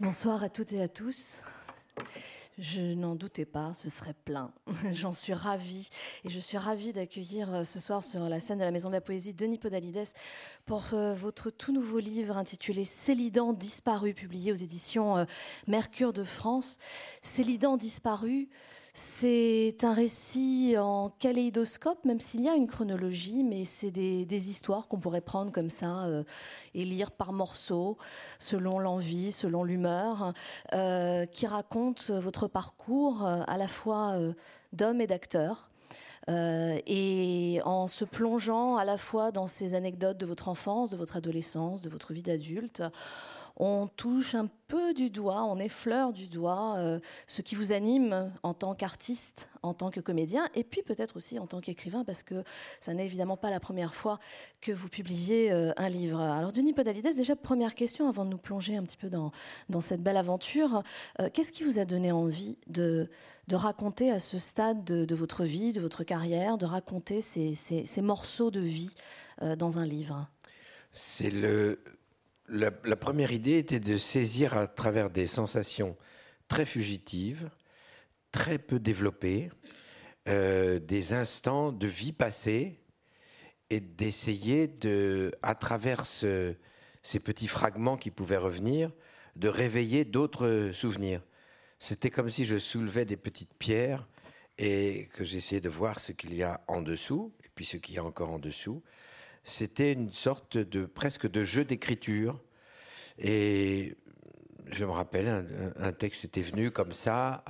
Bonsoir à toutes et à tous. Je n'en doutais pas, ce serait plein. J'en suis ravie. Et je suis ravie d'accueillir euh, ce soir sur la scène de la Maison de la Poésie Denis Podalides pour euh, votre tout nouveau livre intitulé Célidan disparu, publié aux éditions euh, Mercure de France. Célidan disparu, c'est un récit en kaléidoscope, même s'il y a une chronologie, mais c'est des, histoires qu'on pourrait prendre comme ça euh, et lire par morceaux, selon l'envie, selon l'humeur, euh, qui racontent votre parcours euh, à la fois d'homme et d'acteur. et en se plongeant à la fois dans ces anecdotes de votre enfance, de votre adolescence, de votre vie d'adulte, on touche un peu du doigt, on effleure du doigt euh, ce qui vous anime en tant qu'artiste, en tant que comédien, et puis peut-être aussi en tant qu'écrivain, parce que ça n'est évidemment pas la première fois que vous publiez euh, un livre. Alors, Denis Podalides, déjà, première question avant de nous plonger un petit peu dans, cette belle aventure. Euh, qu'est-ce qui vous a donné envie de, de raconter à ce stade de, votre vie, de votre carrière, de raconter ces, ces morceaux de vie dans un livre? C'est le la, première idée était de saisir à travers des sensations très fugitives, très peu développées, euh, des instants de vie passée et d'essayer de, à travers ces petits fragments qui pouvaient revenir, de réveiller d'autres souvenirs. C'était comme si je soulevais des petites pierres et que j'essayais de voir ce qu'il y a en dessous et puis ce qu'il y a encore en dessous c'était une sorte de presque de jeu d'écriture. Et je me rappelle, un, texte était venu comme ça,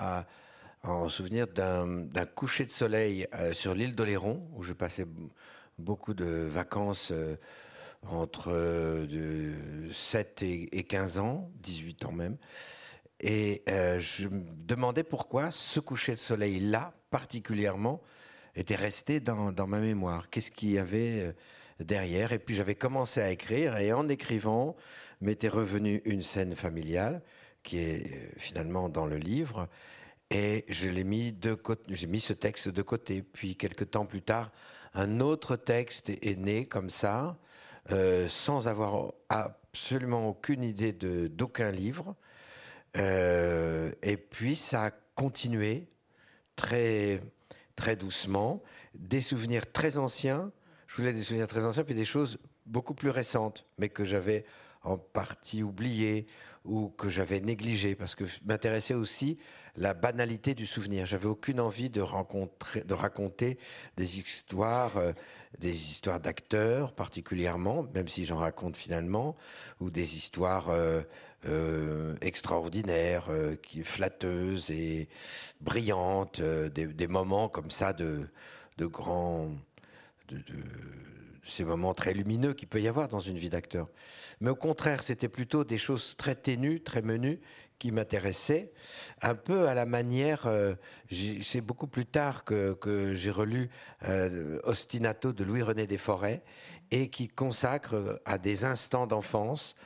en souvenir d'un coucher de soleil euh, sur l'île d'Oléron, où je passais beaucoup de vacances euh, entre de 7 et, 15 ans, 18 ans même. Et euh, je me demandais pourquoi ce coucher de soleil-là, particulièrement, était resté dans, dans ma mémoire. Qu'est-ce qu'il y avait derrière. Et puis j'avais commencé à écrire et en écrivant m'était revenue une scène familiale qui est euh, finalement dans le livre. Et je l'ai mis de côté, j'ai mis ce texte de côté. Puis quelques temps plus tard, un autre texte est né comme ça, euh, sans avoir absolument aucune idée de d'aucun livre. Euh, et puis ça a continué très très doucement, des souvenirs très anciens je voulais des souvenirs très anciens, puis des choses beaucoup plus récentes, mais que j'avais en partie oubliées ou que j'avais négligées, parce que m'intéressait aussi la banalité du souvenir. J'avais aucune envie de, raconter des histoires, euh, des histoires d'acteurs particulièrement, même si j'en raconte finalement, ou des histoires euh, euh, extraordinaires, flatteuses et brillantes, des, moments comme ça de grands de, ces moments très lumineux qu'il peut y avoir dans une vie d'acteur. Mais au contraire, c'était plutôt des choses très ténues, très menues, qui m'intéressaient, un peu à la manière, euh, c'est beaucoup plus tard que, j'ai relu euh, Ostinato de Louis-René Desforêts, et qui consacre à des instants d'enfance,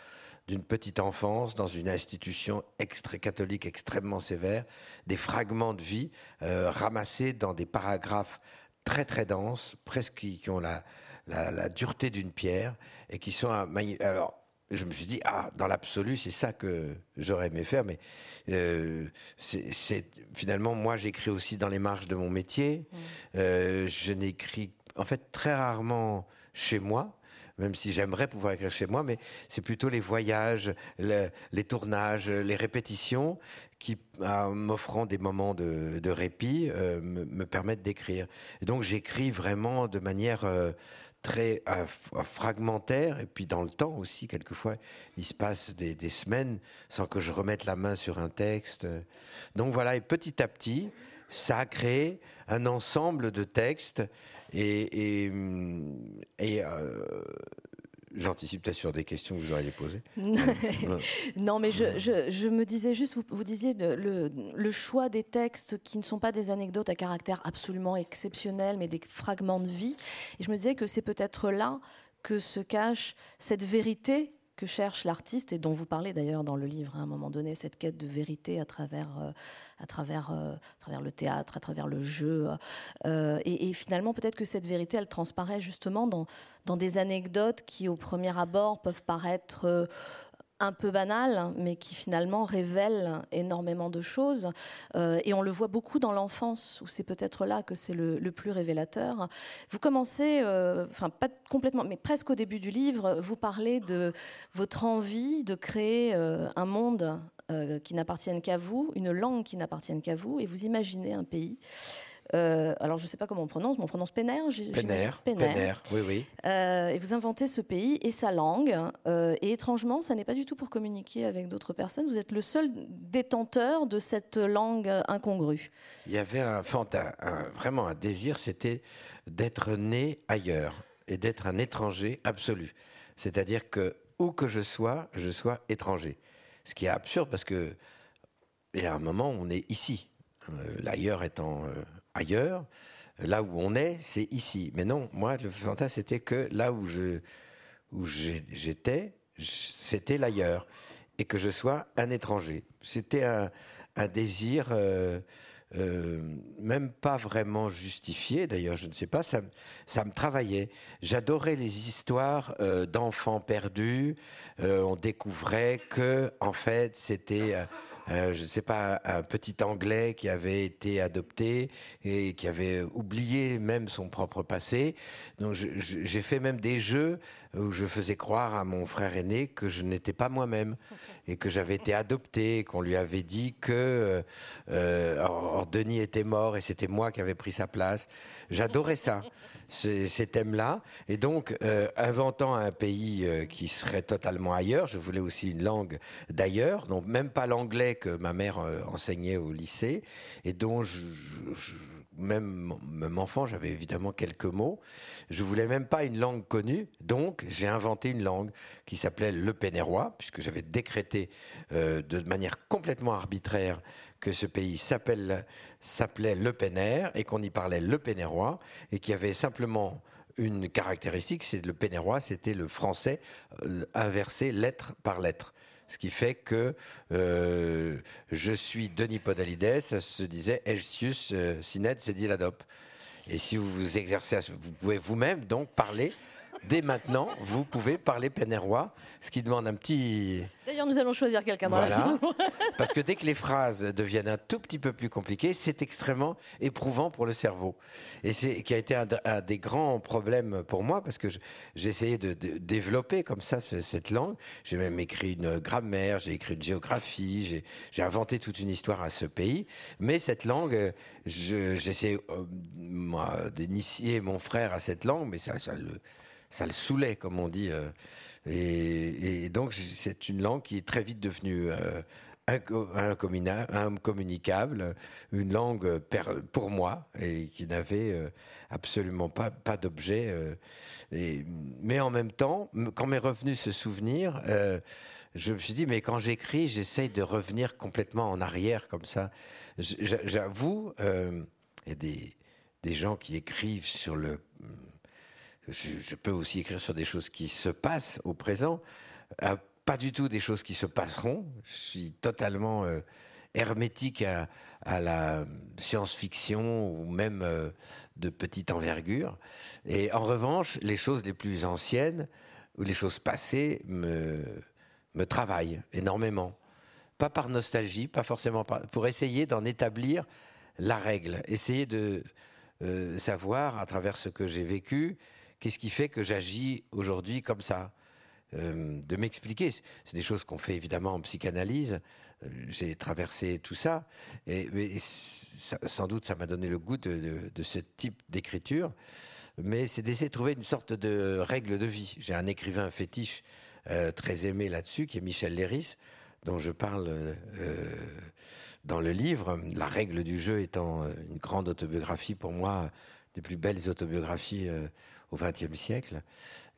d'une petite enfance dans une institution extra catholique extrêmement sévère, des fragments de vie euh, ramassés dans des paragraphes très très denses, presque qui, ont la, la, dureté d'une pierre et qui sont un Alors, je me suis dit, ah, dans l'absolu, c'est ça que j'aurais aimé faire, mais euh, c'est finalement, moi, j'écris aussi dans les marges de mon métier. Mmh. Euh, je n'écris, en fait, très rarement chez moi même si j'aimerais pouvoir écrire chez moi, mais c'est plutôt les voyages, les tournages, les répétitions qui, m'offrant des moments de, répit, euh, me, permettent d'écrire. Donc j'écris vraiment de manière euh, très euh, fragmentaire, et puis dans le temps aussi, quelquefois, il se passe des, des, semaines sans que je remette la main sur un texte. Donc voilà, et petit à petit, ça a créé un ensemble de textes et, et, euh, J'anticipe peut-être sur des questions que vous auriez posées. non, mais je, me disais juste, vous, disiez le, le, choix des textes qui ne sont pas des anecdotes à caractère absolument exceptionnel, mais des fragments de vie. Et je me disais que c'est peut-être là que se cache cette vérité que cherche l'artiste et dont vous parlez d'ailleurs dans le livre à un moment donné, cette quête de vérité à travers, euh, euh, le théâtre, à travers le jeu. Euh, et, finalement, peut-être que cette vérité, elle transparaît justement dans des anecdotes qui, au premier abord, peuvent paraître un peu banal, mais qui finalement révèle énormément de choses. Euh, et on le voit beaucoup dans l'enfance, où c'est peut-être là que c'est le, plus révélateur. Vous commencez, euh, enfin pas complètement, mais presque au début du livre, vous parlez de votre envie de créer euh, un monde qui n'appartienne qu'à vous, une langue qui n'appartienne qu'à vous, et vous imaginez un pays. Euh, alors, je ne sais pas comment on prononce, mais on prononce Péner Péner, oui, oui. Euh, et vous inventez ce pays et sa langue. Euh, et étrangement, ça n'est pas du tout pour communiquer avec d'autres personnes. Vous êtes le seul détenteur de cette langue incongrue. Il y avait un, vraiment un désir, c'était d'être né ailleurs et d'être un étranger absolu. C'est-à-dire que où que je sois, je sois étranger. Ce qui est absurde parce que, y a un moment, on est ici. L'ailleurs étant ailleurs. Là où on est, c'est ici. Mais non, moi, le fantasme, c'était que là où je où j'étais, c'était l'ailleurs. Et que je sois un étranger. C'était un, désir, euh, euh, même pas vraiment justifié, d'ailleurs, je ne sais pas, ça, me travaillait. J'adorais les histoires euh, d'enfants perdus. on découvrait que, en fait, c'était euh, je ne sais pas, un petit Anglais qui avait été adopté et qui avait oublié même son propre passé. Donc j'ai fait même des jeux où je faisais croire à mon frère aîné que je n'étais pas moi-même et que j'avais été adopté, qu'on lui avait dit que euh, euh Denis était mort et c'était moi qui avais pris sa place. J'adorais ça ces, thèmes-là. Et donc, euh, inventant un pays euh, qui serait totalement ailleurs, je voulais aussi une langue d'ailleurs, donc même pas l'anglais que ma mère euh, enseignait au lycée, et dont même, même enfant, j'avais évidemment quelques mots. Je voulais même pas une langue connue, donc j'ai inventé une langue qui s'appelait le pénérois, puisque j'avais décrété de manière complètement arbitraire que ce pays s'appelait Le Pénère et qu'on y parlait le pénérois et qu'il y avait simplement une caractéristique, c'est le pénérois, c'était le français euh, inversé lettre par lettre. Ce qui fait que euh, je suis Denis Podalides, ça se disait Elsius euh, Sinet Zediladop. Et si vous vous exercez, vous pouvez vous-même donc parler dès maintenant, vous pouvez parler pénérois, ce qui demande un petit. D'ailleurs, nous allons choisir quelqu'un dans la salle. Parce que dès que les phrases deviennent un tout petit peu plus compliquées, c'est extrêmement éprouvant pour le cerveau. Et c'est qui a été un, des grands problèmes pour moi, parce que j'ai essayé de, développer comme ça cette langue. J'ai même écrit une grammaire, j'ai écrit une géographie, j'ai inventé toute une histoire à ce pays. Mais cette langue, j'essaie euh, d'initier mon frère à cette langue, mais ça, ça le ça le saoulait, comme on dit. Euh. et, donc, c'est une langue qui est très vite devenue euh, incommunicable, une langue pour moi, et qui n'avait euh, absolument pas, pas d'objet. mais en même temps, quand m'est revenu ce souvenir, je me suis dit, mais quand j'écris, j'essaye de revenir complètement en arrière, comme ça. J'avoue, il y a des gens qui écrivent sur le je, peux aussi écrire sur des choses qui se passent au présent, euh, pas du tout des choses qui se passeront. Je suis totalement euh, hermétique à, la science-fiction ou même euh, de petite envergure. Et en revanche, les choses les plus anciennes ou les choses passées me, me travaillent énormément. Pas par nostalgie, pas forcément pour essayer d'en établir la règle, essayer de savoir à travers ce que j'ai vécu Qu'est-ce qui fait que j'agis aujourd'hui comme ça euh, De m'expliquer. C'est des choses qu'on fait évidemment en psychanalyse. Euh, j'ai traversé tout ça. Et, sans doute, ça m'a donné le goût de, ce type d'écriture. Mais c'est d'essayer de trouver une sorte de règle de vie. J'ai un écrivain fétiche euh, très aimé là-dessus, qui est Michel Léris, dont je parle dans le livre. La règle du jeu étant une grande autobiographie pour moi, des plus belles autobiographies au XXe siècle.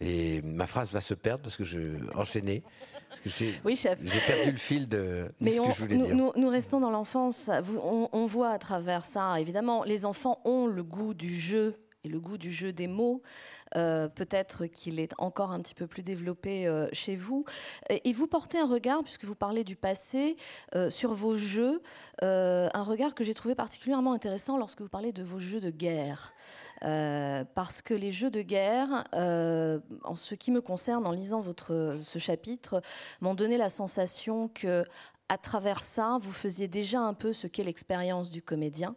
Et ma phrase va se perdre parce que je enchaînais. Parce que oui, chef. J'ai perdu le fil de, ce que je voulais nous, dire. Nous, restons dans l'enfance. On, on, voit à travers ça, évidemment, les enfants ont le goût du jeu et le goût du jeu des mots. Euh, peut-être qu'il est encore un petit peu plus développé euh, chez vous. Et, vous portez un regard, puisque vous parlez du passé, euh, sur vos jeux, un regard que j'ai trouvé particulièrement intéressant lorsque vous parlez de vos jeux de guerre. Parce que les jeux de guerre, en ce qui me concerne, en lisant votre, ce chapitre, m'ont donné la sensation que, à travers ça, vous faisiez déjà un peu ce qu'est l'expérience du comédien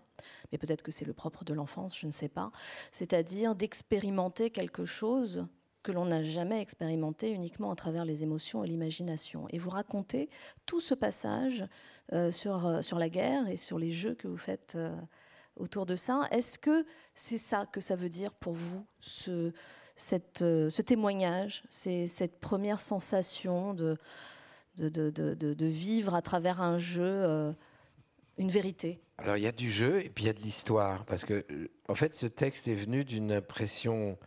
mais peut-être que c'est le propre de l'enfance, je ne sais pas, c'est-à-dire d'expérimenter quelque chose que l'on n'a jamais expérimenté uniquement à travers les émotions et l'imagination. Et vous racontez tout ce passage euh, sur, euh, sur la guerre et sur les jeux que vous faites euh, autour de ça. Est-ce que c'est ça que ça veut dire pour vous, ce, cette, ce témoignage, cette première sensation de, vivre à travers un jeu une vérité? Alors il y a du jeu et puis il y a de l'histoire. Parce que, euh, en fait, ce texte est venu d'une impression,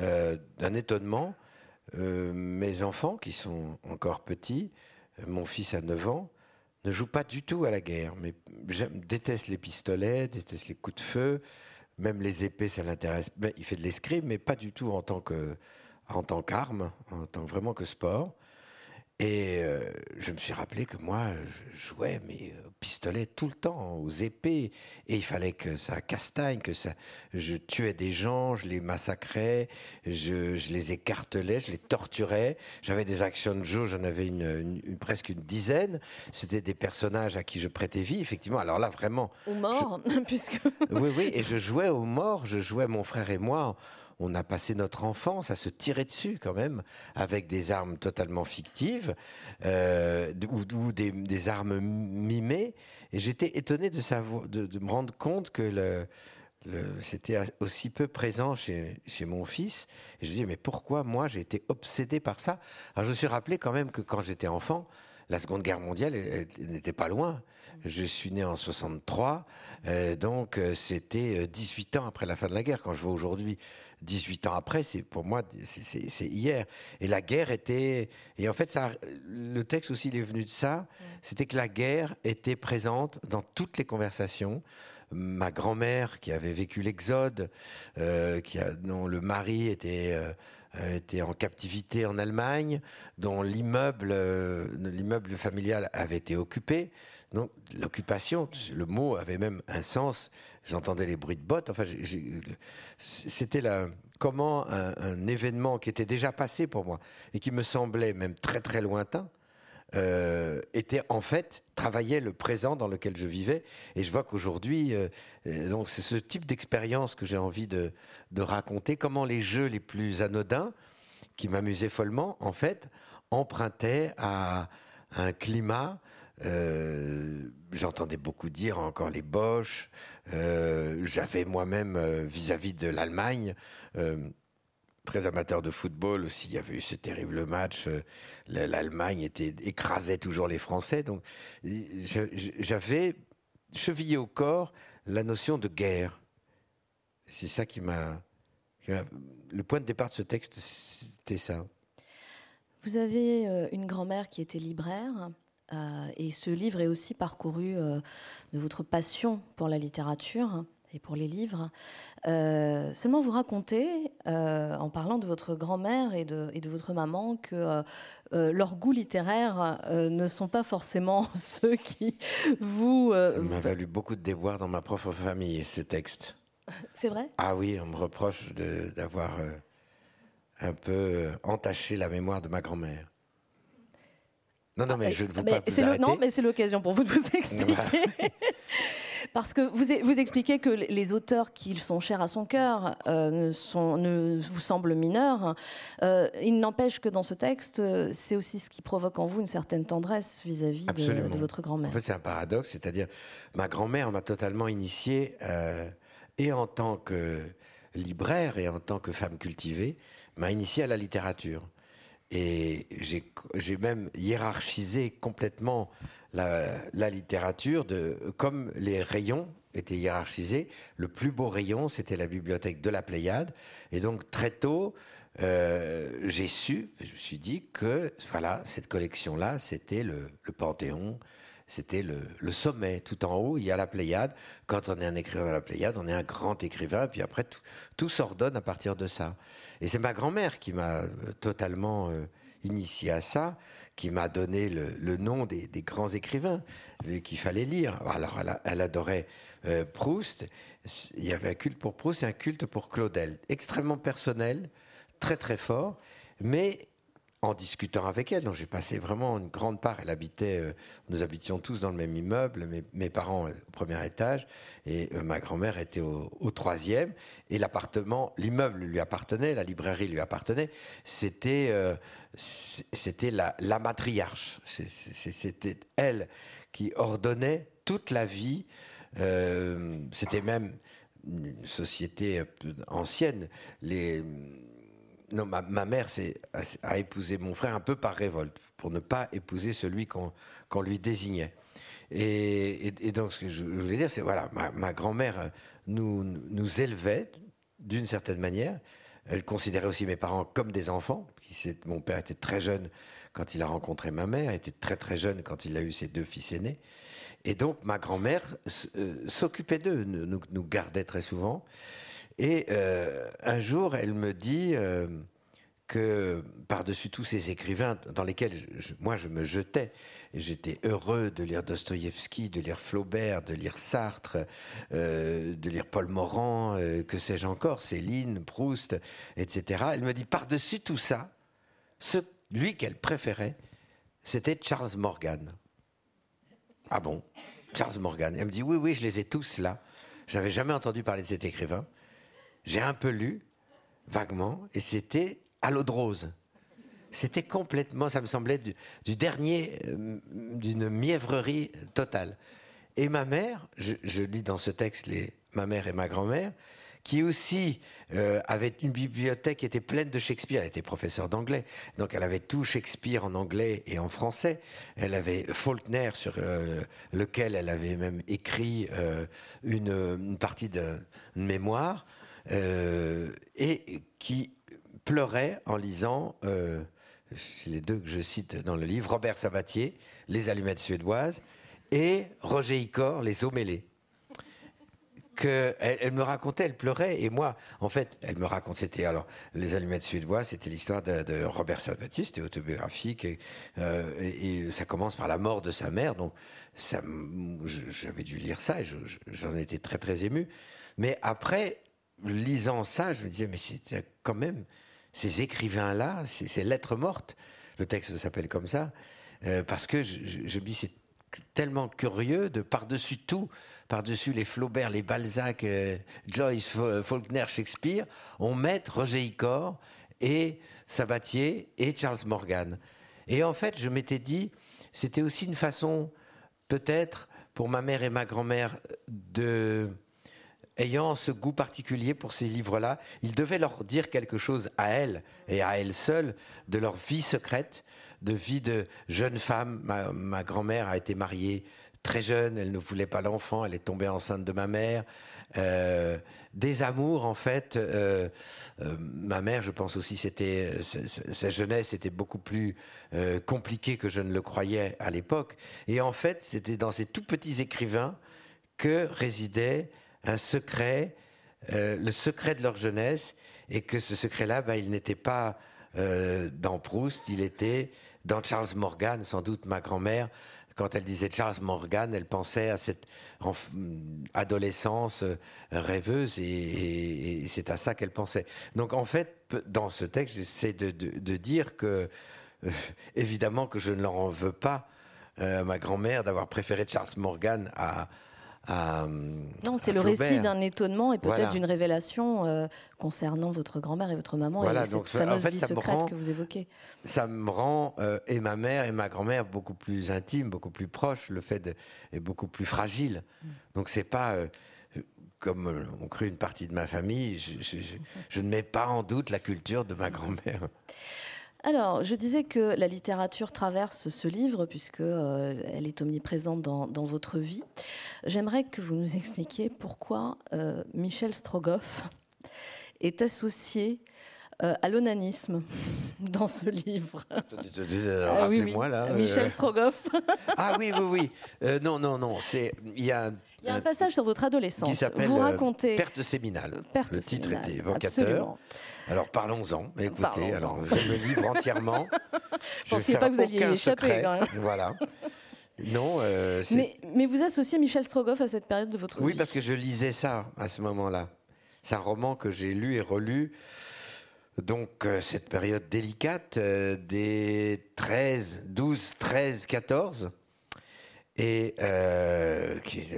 euh, d'un étonnement. Euh, mes enfants, qui sont encore petits, mon fils a 9 ans, ne jouent pas du tout à la guerre. Mais déteste les pistolets, déteste les coups de feu, même les épées, ça l'intéresse. Il fait de l'escrime, mais pas du tout en tant tant qu'arme, en tant vraiment que sport. Et euh, je me suis rappelé que moi, je jouais mais au pistolet tout le temps, aux épées, et il fallait que ça castagne, que ça. Je tuais des gens, je les massacrais, je, je les écartelais, je les torturais. J'avais des actions de jeu, j'en avais une, presque une dizaine. C'était des personnages à qui je prêtais vie, effectivement. Alors là, vraiment. Aux morts, puisque. oui, oui, et je jouais aux morts. Je jouais mon frère et moi on a passé notre enfance à se tirer dessus quand même, avec des armes totalement fictives euh, ou, des, armes mimées. Et j'étais étonné de, savoir, de, me rendre compte que c'était aussi peu présent chez, chez mon fils. Et je me disais, mais pourquoi moi j'ai été obsédé par ça? Alors je me suis rappelé quand même que quand j'étais enfant, la Seconde Guerre mondiale n'était pas loin. Je suis né en 63, euh, donc euh, c'était 18 ans après la fin de la guerre. Quand je vois aujourd'hui 18 ans après, c'est pour moi, c'est hier. Et la guerre était. Et en fait, ça, le texte aussi, il est venu de ça. C'était que la guerre était présente dans toutes les conversations. Ma grand-mère, qui avait vécu l'Exode, euh, qui a, dont le mari était. Euh, était en captivité en Allemagne, dont l'immeuble, euh, l'immeuble familial avait été occupé. Donc l'occupation, le mot avait même un sens j'entendais les bruits de bottes. Enfin, c'était là comment un, événement qui était déjà passé pour moi et qui me semblait même très très lointain. Euh, était en fait travaillait le présent dans lequel je vivais et je vois qu'aujourd'hui euh, euh, donc c'est ce type d'expérience que j'ai envie de, de raconter comment les jeux les plus anodins qui m'amusaient follement en fait empruntaient à un climat j'entendais beaucoup dire encore les Boches. J'avais moi-même, vis-à-vis de l'Allemagne, très amateur de football aussi, il y avait eu ce terrible match. L'Allemagne était écrasait toujours les Français, donc j'avais chevillé au corps la notion de guerre. C'est ça qui m'a. Le point de départ de ce texte, c'était ça. Vous avez une grand-mère qui était libraire. Euh, et ce livre est aussi parcouru euh, de votre passion pour la littérature et pour les livres. Euh, seulement vous racontez, en parlant de votre grand-mère et de, et de, votre maman, que leurs goûts littéraires ne sont pas forcément ceux qui vous... Ça m'a valu beaucoup de déboires dans ma propre famille, ce texte. C'est vrai? Ah oui, on me reproche d'avoir un peu entaché la mémoire de ma grand-mère. Non, non, mais je ne veux pas vous arrêter. non, mais c'est l'occasion pour vous de vous expliquer. Parce que vous, vous expliquez que les auteurs qui sont chers à son cœur euh, ne, sont, ne vous semblent mineurs. Euh, il n'empêche que dans ce texte, c'est aussi ce qui provoque en vous une certaine tendresse vis-à-vis de, votre grand-mère. En fait, c'est un paradoxe, c'est-à-dire ma grand-mère m'a totalement initié, euh, et en tant que libraire et en tant que femme cultivée, m'a initié à la littérature. Et j'ai même hiérarchisé complètement la, littérature, de, comme les rayons étaient hiérarchisés. Le plus beau rayon, c'était la bibliothèque de la Pléiade. Et donc très tôt, euh, j'ai su, je me suis dit que voilà, cette collection-là, c'était le, Panthéon, c'était le, sommet. Tout en haut, il y a la Pléiade. Quand on est un écrivain à la Pléiade, on est un grand écrivain. Puis après, tout, s'ordonne à partir de ça. Et c'est ma grand-mère qui m'a euh, totalement euh, initié à ça, qui m'a donné le, nom des, grands écrivains qu'il fallait lire. Alors, elle, adorait euh, Proust. Il y avait un culte pour Proust et un culte pour Claudel. Extrêmement personnel, très très fort, mais en discutant avec elle. Donc j'ai passé vraiment une grande part. Elle habitait, euh, nous habitions tous dans le même immeuble, mes, parents euh, au premier étage et ma grand-mère était au, troisième. Et l'appartement, l'immeuble lui appartenait, la librairie lui appartenait. C'était, c'était la, la, matriarche. C'était elle qui ordonnait toute la vie. c'était même une société ancienne. Non, ma, mère a, épousé mon frère un peu par révolte, pour ne pas épouser celui qu'on lui désignait. Et, donc, ce que je voulais dire, c'est voilà, ma, grand-mère nous, nous élevait d'une certaine manière. Elle considérait aussi mes parents comme des enfants. Mon père était très jeune quand il a rencontré ma mère, était très très jeune quand il a eu ses deux fils aînés. Et donc, ma grand-mère euh, s'occupait d'eux, nous, nous, gardait très souvent. Et euh, un jour, elle me dit euh, que par-dessus tous ces écrivains dans lesquels moi je me jetais, j'étais heureux de lire Dostoïevski, de lire Flaubert, de lire Sartre, euh, de lire Paul Morand, que sais-je encore, Céline, Proust, etc. Elle me dit par-dessus tout ça, celui qu'elle préférait, c'était Charles Morgan. Ah bon Charles Morgan. Elle me dit oui, oui, je les ai tous là. Je n'avais jamais entendu parler de cet écrivain j'ai un peu lu, vaguement, et c'était l'eau de rose. C'était complètement, ça me semblait du, dernier, euh, d'une mièvrerie totale. Et ma mère, je, lis dans ce texte ma mère et ma grand-mère, qui aussi euh, avait une bibliothèque qui était pleine de Shakespeare. Elle était professeure d'anglais, donc elle avait tout Shakespeare en anglais et en français. Elle avait Faulkner sur euh, lequel elle avait même écrit une, une, partie de, mémoire. Euh, et qui pleurait en lisant, euh, c'est les deux que je cite dans le livre, Robert Sabatier, Les allumettes suédoises, et Roger Icor, Les eaux mêlées. Que elle, me racontait, elle pleurait, et moi, en fait, elle me racontait, c'était alors, Les allumettes suédoises, c'était l'histoire de, Robert Sabatier, c'était autobiographique, euh, et, ça commence par la mort de sa mère, donc j'avais dû lire ça, et j'en étais très très ému. Mais après, lisant ça, je me disais, mais c'est quand même ces écrivains-là, ces lettres mortes, le texte s'appelle comme ça, euh, parce que je, me dis, c'est tellement curieux de par-dessus tout, par-dessus les Flaubert, les Balzac, euh, Joyce, Faulkner, Shakespeare, on met Roger Icor et Sabatier et Charles Morgan. Et en fait, je m'étais dit, c'était aussi une façon, peut-être, pour ma mère et ma grand-mère, de ayant ce goût particulier pour ces livres-là, il devait leur dire quelque chose à elles et à elles seules de leur vie secrète, de vie de jeune femme. Ma, grand-mère a été mariée très jeune, elle ne voulait pas l'enfant, elle est tombée enceinte de ma mère. Euh, des amours, en fait. Euh, euh, ma mère, je pense aussi, c'était sa jeunesse était beaucoup plus compliquée que je ne le croyais à l'époque. Et en fait, c'était dans ces tout petits écrivains que résidait un secret, euh, le secret de leur jeunesse, et que ce secret-là, ben, il n'était pas euh, dans Proust, il était dans Charles Morgan, sans doute ma grand-mère. Quand elle disait Charles Morgan, elle pensait à cette adolescence euh, rêveuse et, c'est à ça qu'elle pensait. Donc en fait, dans ce texte, j'essaie de, dire que, évidemment, que je ne leur en veux pas ma grand-mère d'avoir préféré Charles Morgan à, non, c'est le récit d'un étonnement et peut-être d'une révélation euh, concernant votre grand-mère et votre maman et cette fameuse vie secrète que vous évoquez. Ça me rend euh, et ma mère et ma grand-mère beaucoup plus intimes, beaucoup plus proches. Le fait est beaucoup plus fragile. Mm. Donc c'est pas euh, comme on cru une partie de ma famille. je ne mets pas en doute la culture de ma grand-mère. Alors, je disais que la littérature traverse ce livre puisque euh, elle est omniprésente dans, votre vie. J'aimerais que vous nous expliquiez pourquoi euh, Michel Strogoff est associé à l'onanisme dans ce livre. Rappelez-moi là. Michel Strogoff. ah oui, oui, oui. non, non, non. Il y a il y a un passage sur votre adolescence. Qui s'appelle Vous racontez... Perte séminale. Perte le titre était évocateur. Alors parlons-en. Écoutez, alors je me livre entièrement. Je ne pensais pas que vous alliez y échapper quand même. Voilà. Non. Euh, mais, mais, vous associez Michel Strogoff à cette période de votre vie Oui, parce que je lisais ça à ce moment-là. C'est un roman que j'ai lu et relu. Donc, euh, cette période délicate euh, des 13, 12, 13, 14, et qui,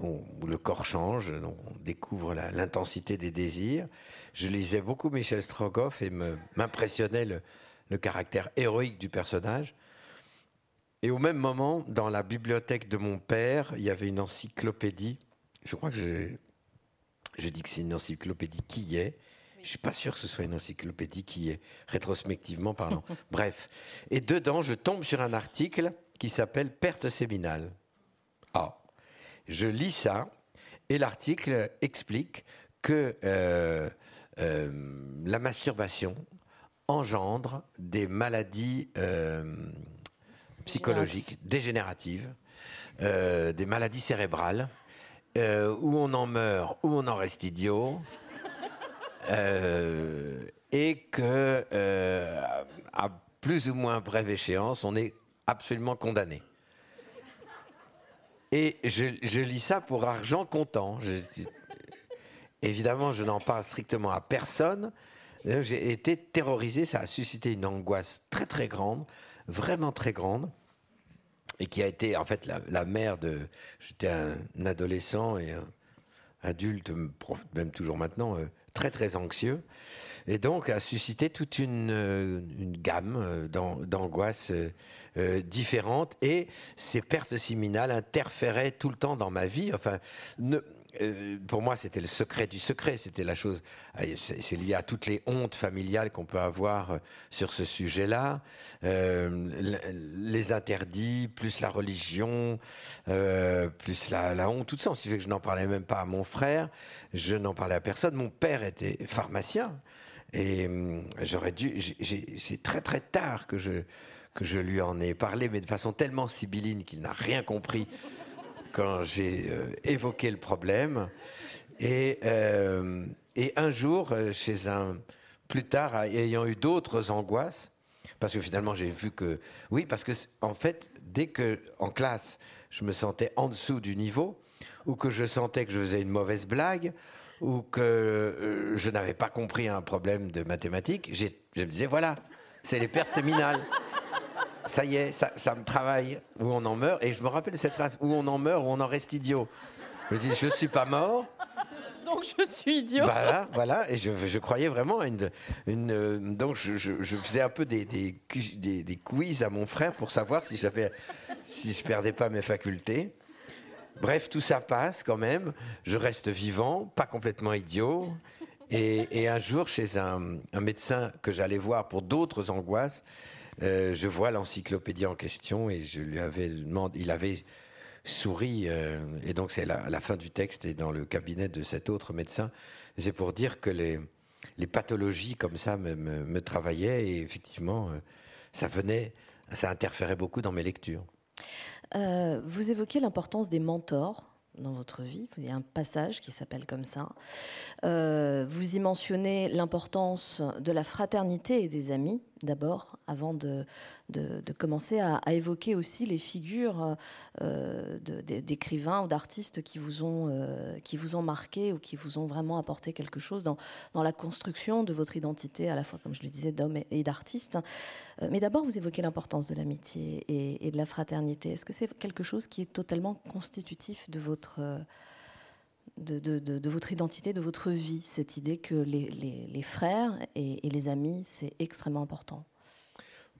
où, le corps change, on découvre l'intensité des désirs. Je lisais beaucoup Michel Strogoff et m'impressionnait le, caractère héroïque du personnage. Et au même moment, dans la bibliothèque de mon père, il y avait une encyclopédie. Je crois que je, je dis que c'est une encyclopédie qui est. Je suis pas sûr que ce soit une encyclopédie qui est, rétrospectivement parlant. Bref. Et dedans, je tombe sur un article qui s'appelle Perte séminale. Ah. Je lis ça, et l'article explique que euh, euh, la masturbation engendre des maladies euh, psychologiques dégénératives, des maladies cérébrales, où on en meurt, où on en reste idiot, euh, et que à plus ou moins brève échéance, on est absolument condamné. Et je, lis ça pour argent comptant. évidemment, je n'en parle strictement à personne. J'ai été terrorisé, ça a suscité une angoisse très très grande vraiment très grande et qui a été en fait la, mère de. J'étais un, adolescent et un adulte, même toujours maintenant, euh, très très anxieux. Et donc a suscité toute une, euh, gamme euh, d'angoisses différentes et ces pertes séminales interféraient tout le temps dans ma vie. Euh, pour moi, c'était le secret du secret. C'était la chose. Ah, c'est lié à toutes les hontes familiales qu'on peut avoir euh, sur ce sujet-là. Euh, les interdits, plus la religion, plus la, honte, tout ça. Ce qui fait que je n'en parlais même pas à mon frère. Je n'en parlais à personne. Mon père était pharmacien. Et hum, j'aurais dû. C'est très très tard que je que je lui en ai parlé, mais de façon tellement sibylline qu'il n'a rien compris quand j'ai euh, évoqué le problème. Et, euh, un jour, euh, chez un. Plus tard, ayant eu d'autres angoisses, parce que finalement j'ai vu que. Oui, parce que en fait, dès que en classe, je me sentais en dessous du niveau, ou que je sentais que je faisais une mauvaise blague, ou que je n'avais pas compris un problème de mathématiques, je me disais voilà, c'est les pertes séminales ça y est, ça, me travaille, où on en meurt. Et je me rappelle cette phrase, où on en meurt, où on en reste idiot. Je dis, je suis pas mort. Donc je suis idiot. Voilà, voilà. Et je, croyais vraiment à une. une donc je, faisais un peu des, des, des, quiz à mon frère pour savoir si j'avais, si je perdais pas mes facultés. Bref, tout ça passe quand même. Je reste vivant, pas complètement idiot. Et, et un jour, chez un, un médecin que j'allais voir pour d'autres angoisses, euh, je vois l'encyclopédie en question et je lui avais demandé, il avait souri, euh, et donc c'est la, la, fin du texte et dans le cabinet de cet autre médecin. C'est pour dire que les, pathologies comme ça me, travaillaient et effectivement, euh, ça venait, ça interférait beaucoup dans mes lectures. vous évoquez l'importance des mentors dans votre vie. Vous avez un passage qui s'appelle comme ça. Vous y mentionnez l'importance de la fraternité et des amis, d'abord, avant de, de, commencer à, évoquer aussi les figures euh, d'écrivains ou d'artistes qui, vous ont, euh, qui vous ont marqué ou qui vous ont vraiment apporté quelque chose dans, dans la construction de votre identité, à la fois, comme je le disais, d'homme et, d'artiste. mais d'abord, vous évoquez l'importance de l'amitié et, de la fraternité. Est-ce que c'est quelque chose qui est totalement constitutif de votre euh, de, votre identité, de votre vie, cette idée que les, frères et, les amis, c'est extrêmement important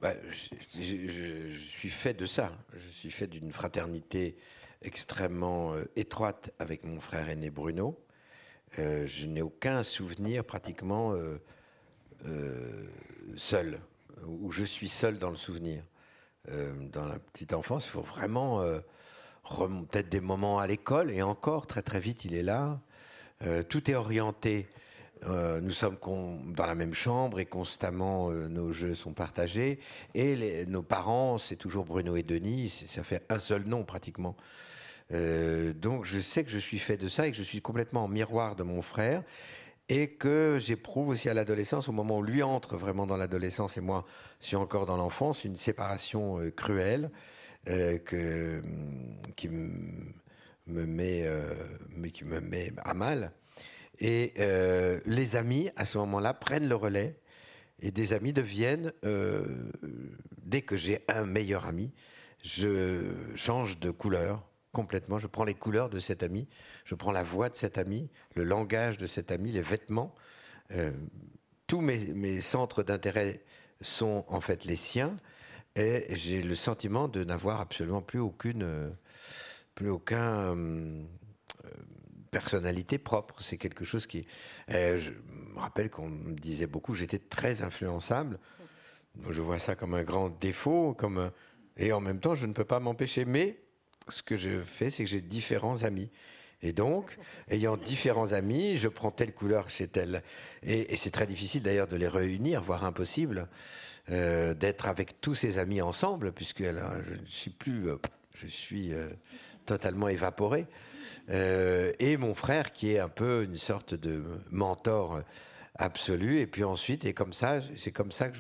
bah, je, suis fait de ça. Je suis fait d'une fraternité extrêmement euh, étroite avec mon frère aîné Bruno. Euh, je n'ai aucun souvenir pratiquement seul, où je suis seul dans le souvenir. dans la petite enfance, il faut vraiment peut-être des moments à l'école, et encore, très très vite, il est là. Euh, tout est orienté Euh, nous sommes dans la même chambre et constamment euh, nos jeux sont partagés. Et nos parents, c'est toujours Bruno et Denis, ça fait un seul nom pratiquement. Donc je sais que je suis fait de ça et que je suis complètement en miroir de mon frère et que j'éprouve aussi à l'adolescence, au moment où lui entre vraiment dans l'adolescence et moi suis encore dans l'enfance, une séparation cruelle que, qui me met, mais qui me met à mal. Et euh, les amis, à ce moment-là, prennent le relais. Et des amis deviennent, euh, dès que j'ai un meilleur ami, je change de couleur complètement. Je prends les couleurs de cet ami, je prends la voix de cet ami, le langage de cet ami, les vêtements. Euh, tous mes, centres d'intérêt sont en fait les siens. Et j'ai le sentiment de n'avoir absolument plus aucune, plus aucun personnalité propre. C'est quelque chose qui. Euh, je me rappelle qu'on me disait beaucoup, j'étais très influençable. Je vois ça comme un grand défaut, comme et en même temps, je ne peux pas m'empêcher. Mais ce que je fais, c'est que j'ai différents amis. Et donc, ayant différents amis, je prends telle couleur chez telle. Et, c'est très difficile d'ailleurs de les réunir, voire impossible, euh, d'être avec tous ces amis ensemble, puisque là, je ne suis plus, euh, je suis totalement évaporé. Euh, et mon frère qui est un peu une sorte de mentor absolu. Et puis ensuite, et comme ça, c'est comme ça que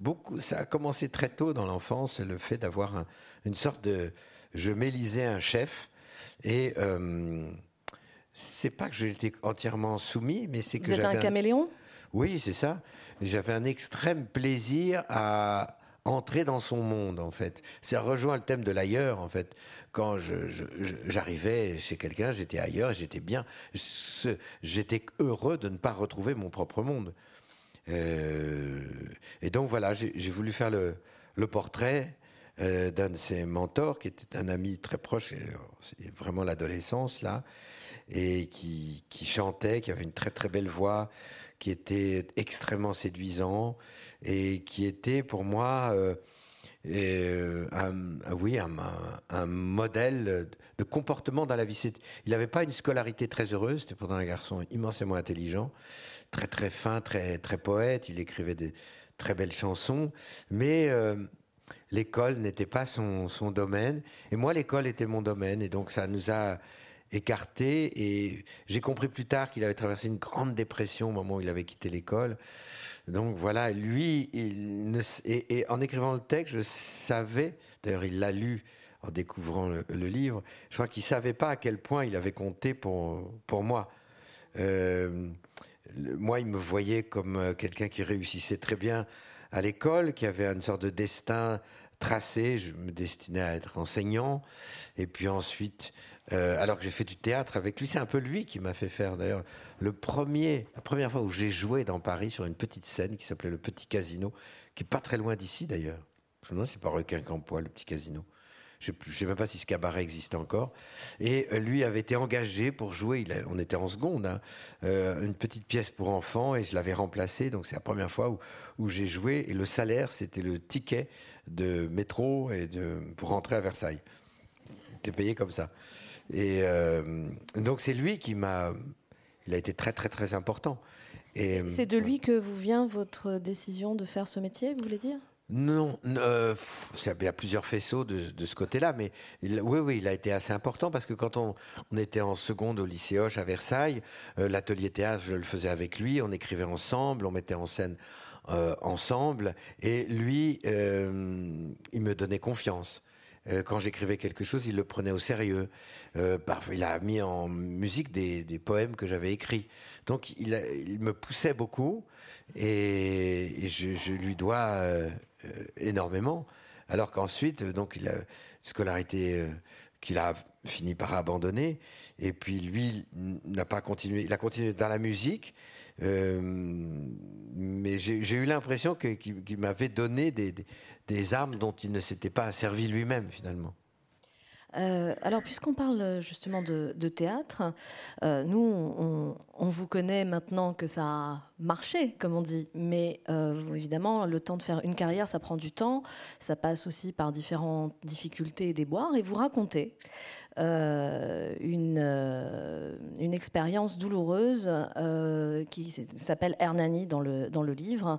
beaucoup, ça a commencé très tôt dans l'enfance, le fait d'avoir une sorte de, je m'élisais un chef et euh, c'est pas que j'étais entièrement soumis, mais c'est que vous êtes un caméléon? Oui, c'est ça. J'avais un extrême plaisir à entrer dans son monde, en fait. Ça rejoint le thème de l'ailleurs, en fait quand j'arrivais chez quelqu'un, j'étais ailleurs j'étais bien. J'étais heureux de ne pas retrouver mon propre monde. Euh, et donc voilà, j'ai voulu faire le, portrait euh, d'un de ses mentors, qui était un ami très proche, c'est vraiment l'adolescence là, et qui, chantait, qui avait une très très belle voix, qui était extrêmement séduisant, et qui était pour moi... Euh, euh, un, oui, un, modèle de comportement dans la vie. Il n'avait pas une scolarité très heureuse, c'était pourtant un garçon immensément intelligent, très très fin, très, très poète, il écrivait des très belles chansons, mais euh, l'école n'était pas son, domaine, et moi l'école était mon domaine, et donc ça nous a écartés, et j'ai compris plus tard qu'il avait traversé une grande dépression au moment où il avait quitté l'école. Donc voilà, lui, et, en écrivant le texte, je savais, d'ailleurs il l'a lu en découvrant le, livre, je crois qu'il savait pas à quel point il avait compté pour, pour moi. Euh, moi, il me voyait comme euh, quelqu'un qui réussissait très bien à l'école, qui avait une sorte de destin tracé. Je me destinais à être enseignant. Et puis ensuite, euh, alors que j'ai fait du théâtre avec lui. C'est un peu lui qui m'a fait faire d'ailleurs le premier, la première fois où j'ai joué dans Paris sur une petite scène qui s'appelait le Petit Casino, qui est pas très loin d'ici d'ailleurs. Je me c'est pas Requin Campois, le Petit Casino. Je ne sais même pas si ce cabaret existe encore. Et euh, lui avait été engagé pour jouer. on était en seconde, hein, euh, une petite pièce pour enfants, et je l'avais remplacé. Donc c'est la première fois où, où j'ai joué. Et le salaire, c'était le ticket de métro et de, pour rentrer à Versailles. C'était payé comme ça. Et euh, donc c'est lui qui m'a. Il a été très très très important. C'est de lui que vous vient votre décision de faire ce métier, vous voulez dire? Non, euh, il y a plusieurs faisceaux de, ce côté-là, mais oui, oui, il a été assez important parce que quand on, était en seconde au lycée Hoche à Versailles, euh, l'atelier théâtre, je le faisais avec lui, on écrivait ensemble, on mettait en scène ensemble, et lui, il me donnait confiance. Euh, quand j'écrivais quelque chose, il le prenait au sérieux. Euh, il a mis en musique des, poèmes que j'avais écrits. Donc il, me poussait beaucoup et, je, lui dois euh, énormément. Alors qu'ensuite, donc il a une scolarité qu'il a fini par abandonner. Et puis lui n'a pas continué. Il a continué dans la musique. mais j'ai eu l'impression qu'il m'avait donné des, des armes dont il ne s'était pas servi lui-même finalement. Euh, alors, puisqu'on parle justement de, théâtre, euh, nous, on, vous connaît maintenant que ça a marché, comme on dit. Mais euh, évidemment, le temps de faire une carrière, ça prend du temps. Ça passe aussi par différentes difficultés et déboires. Et vous racontez une, une expérience douloureuse qui s'appelle Hernani dans le, dans le livre,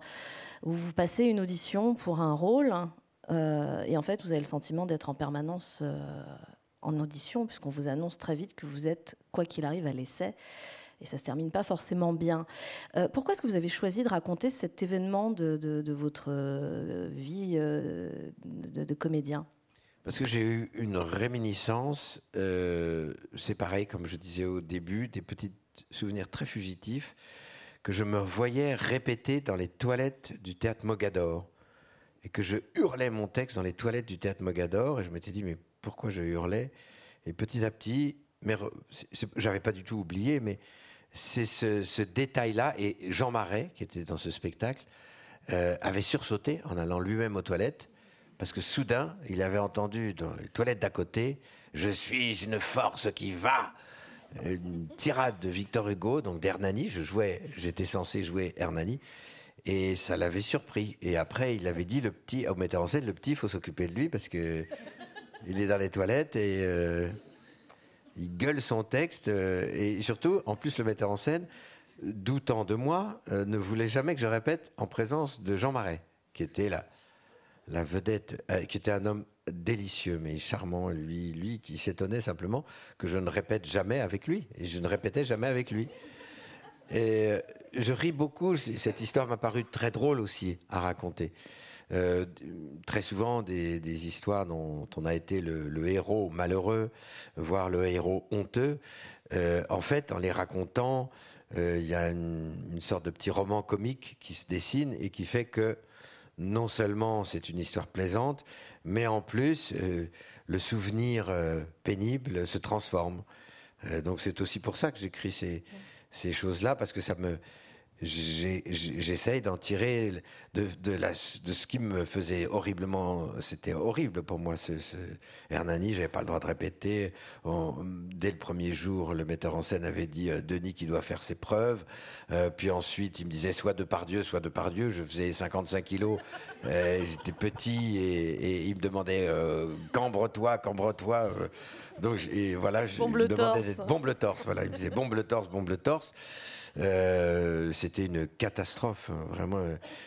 où vous passez une audition pour un rôle et en fait vous avez le sentiment d'être en permanence en audition, puisqu'on vous annonce très vite que vous êtes, quoi qu'il arrive, à l'essai. Et ça ne se termine pas forcément bien. Euh, pourquoi est-ce que vous avez choisi de raconter cet événement de, votre euh, vie euh, de, comédien? Parce que j'ai eu une réminiscence, c'est pareil, comme je disais au début, des petits souvenirs très fugitifs que je me voyais répéter dans les toilettes du théâtre Mogador. Et que je hurlais mon texte dans les toilettes du théâtre Mogador. Et je m'étais dit, mais pourquoi je hurlais? Et petit à petit, j'avais pas du tout oublié, mais c'est ce, détail-là. Et Jean Marais, qui était dans ce spectacle, euh, avait sursauté en allant lui-même aux toilettes, parce que soudain, il avait entendu dans les toilettes d'à côté Je suis une force qui va une tirade de Victor Hugo, donc d'Hernani. Je jouais, j'étais censé jouer Hernani. Et ça l'avait surpris. Et après, il avait dit le petit, au metteur en scène, le petit, il faut s'occuper de lui parce que il est dans les toilettes et euh, il gueule son texte. Euh, et surtout, en plus, le metteur en scène, doutant de moi, euh, ne voulait jamais que je répète en présence de Jean Marais, qui était la, la vedette, qui était un homme délicieux, mais charmant, lui, lui qui s'étonnait simplement que je ne répète jamais avec lui. Et je ne répétais jamais avec lui. Et je ris beaucoup. Cette histoire m'a paru très drôle aussi à raconter. Euh, très souvent des, histoires dont on a été le, héros malheureux, voire le héros honteux. Euh, en fait, en les racontant, euh, il y a une, sorte de petit roman comique qui se dessine et qui fait que non seulement c'est une histoire plaisante, mais en plus le souvenir pénible se transforme. donc c'est aussi pour ça que j'écris ces, ces choses-là, parce que ça me, j'essaye d'en tirer de, de, ce qui me faisait horriblement. C'était horrible pour moi. Ce, ce Hernani, j'avais pas le droit de répéter. dès le premier jour, le metteur en scène avait dit euh, Denis qui doit faire ses preuves. Euh, puis ensuite, il me disait soit de par Dieu, soit de par Dieu. Je faisais 55 kilos. Euh, j'étais petit et, il me demandait cambre-toi, cambre-toi. donc et voilà, je bombe me demandais d'être bombe le torse. Voilà, il me disait bombe le torse, bombe le torse. Euh, c'était une catastrophe, hein, vraiment.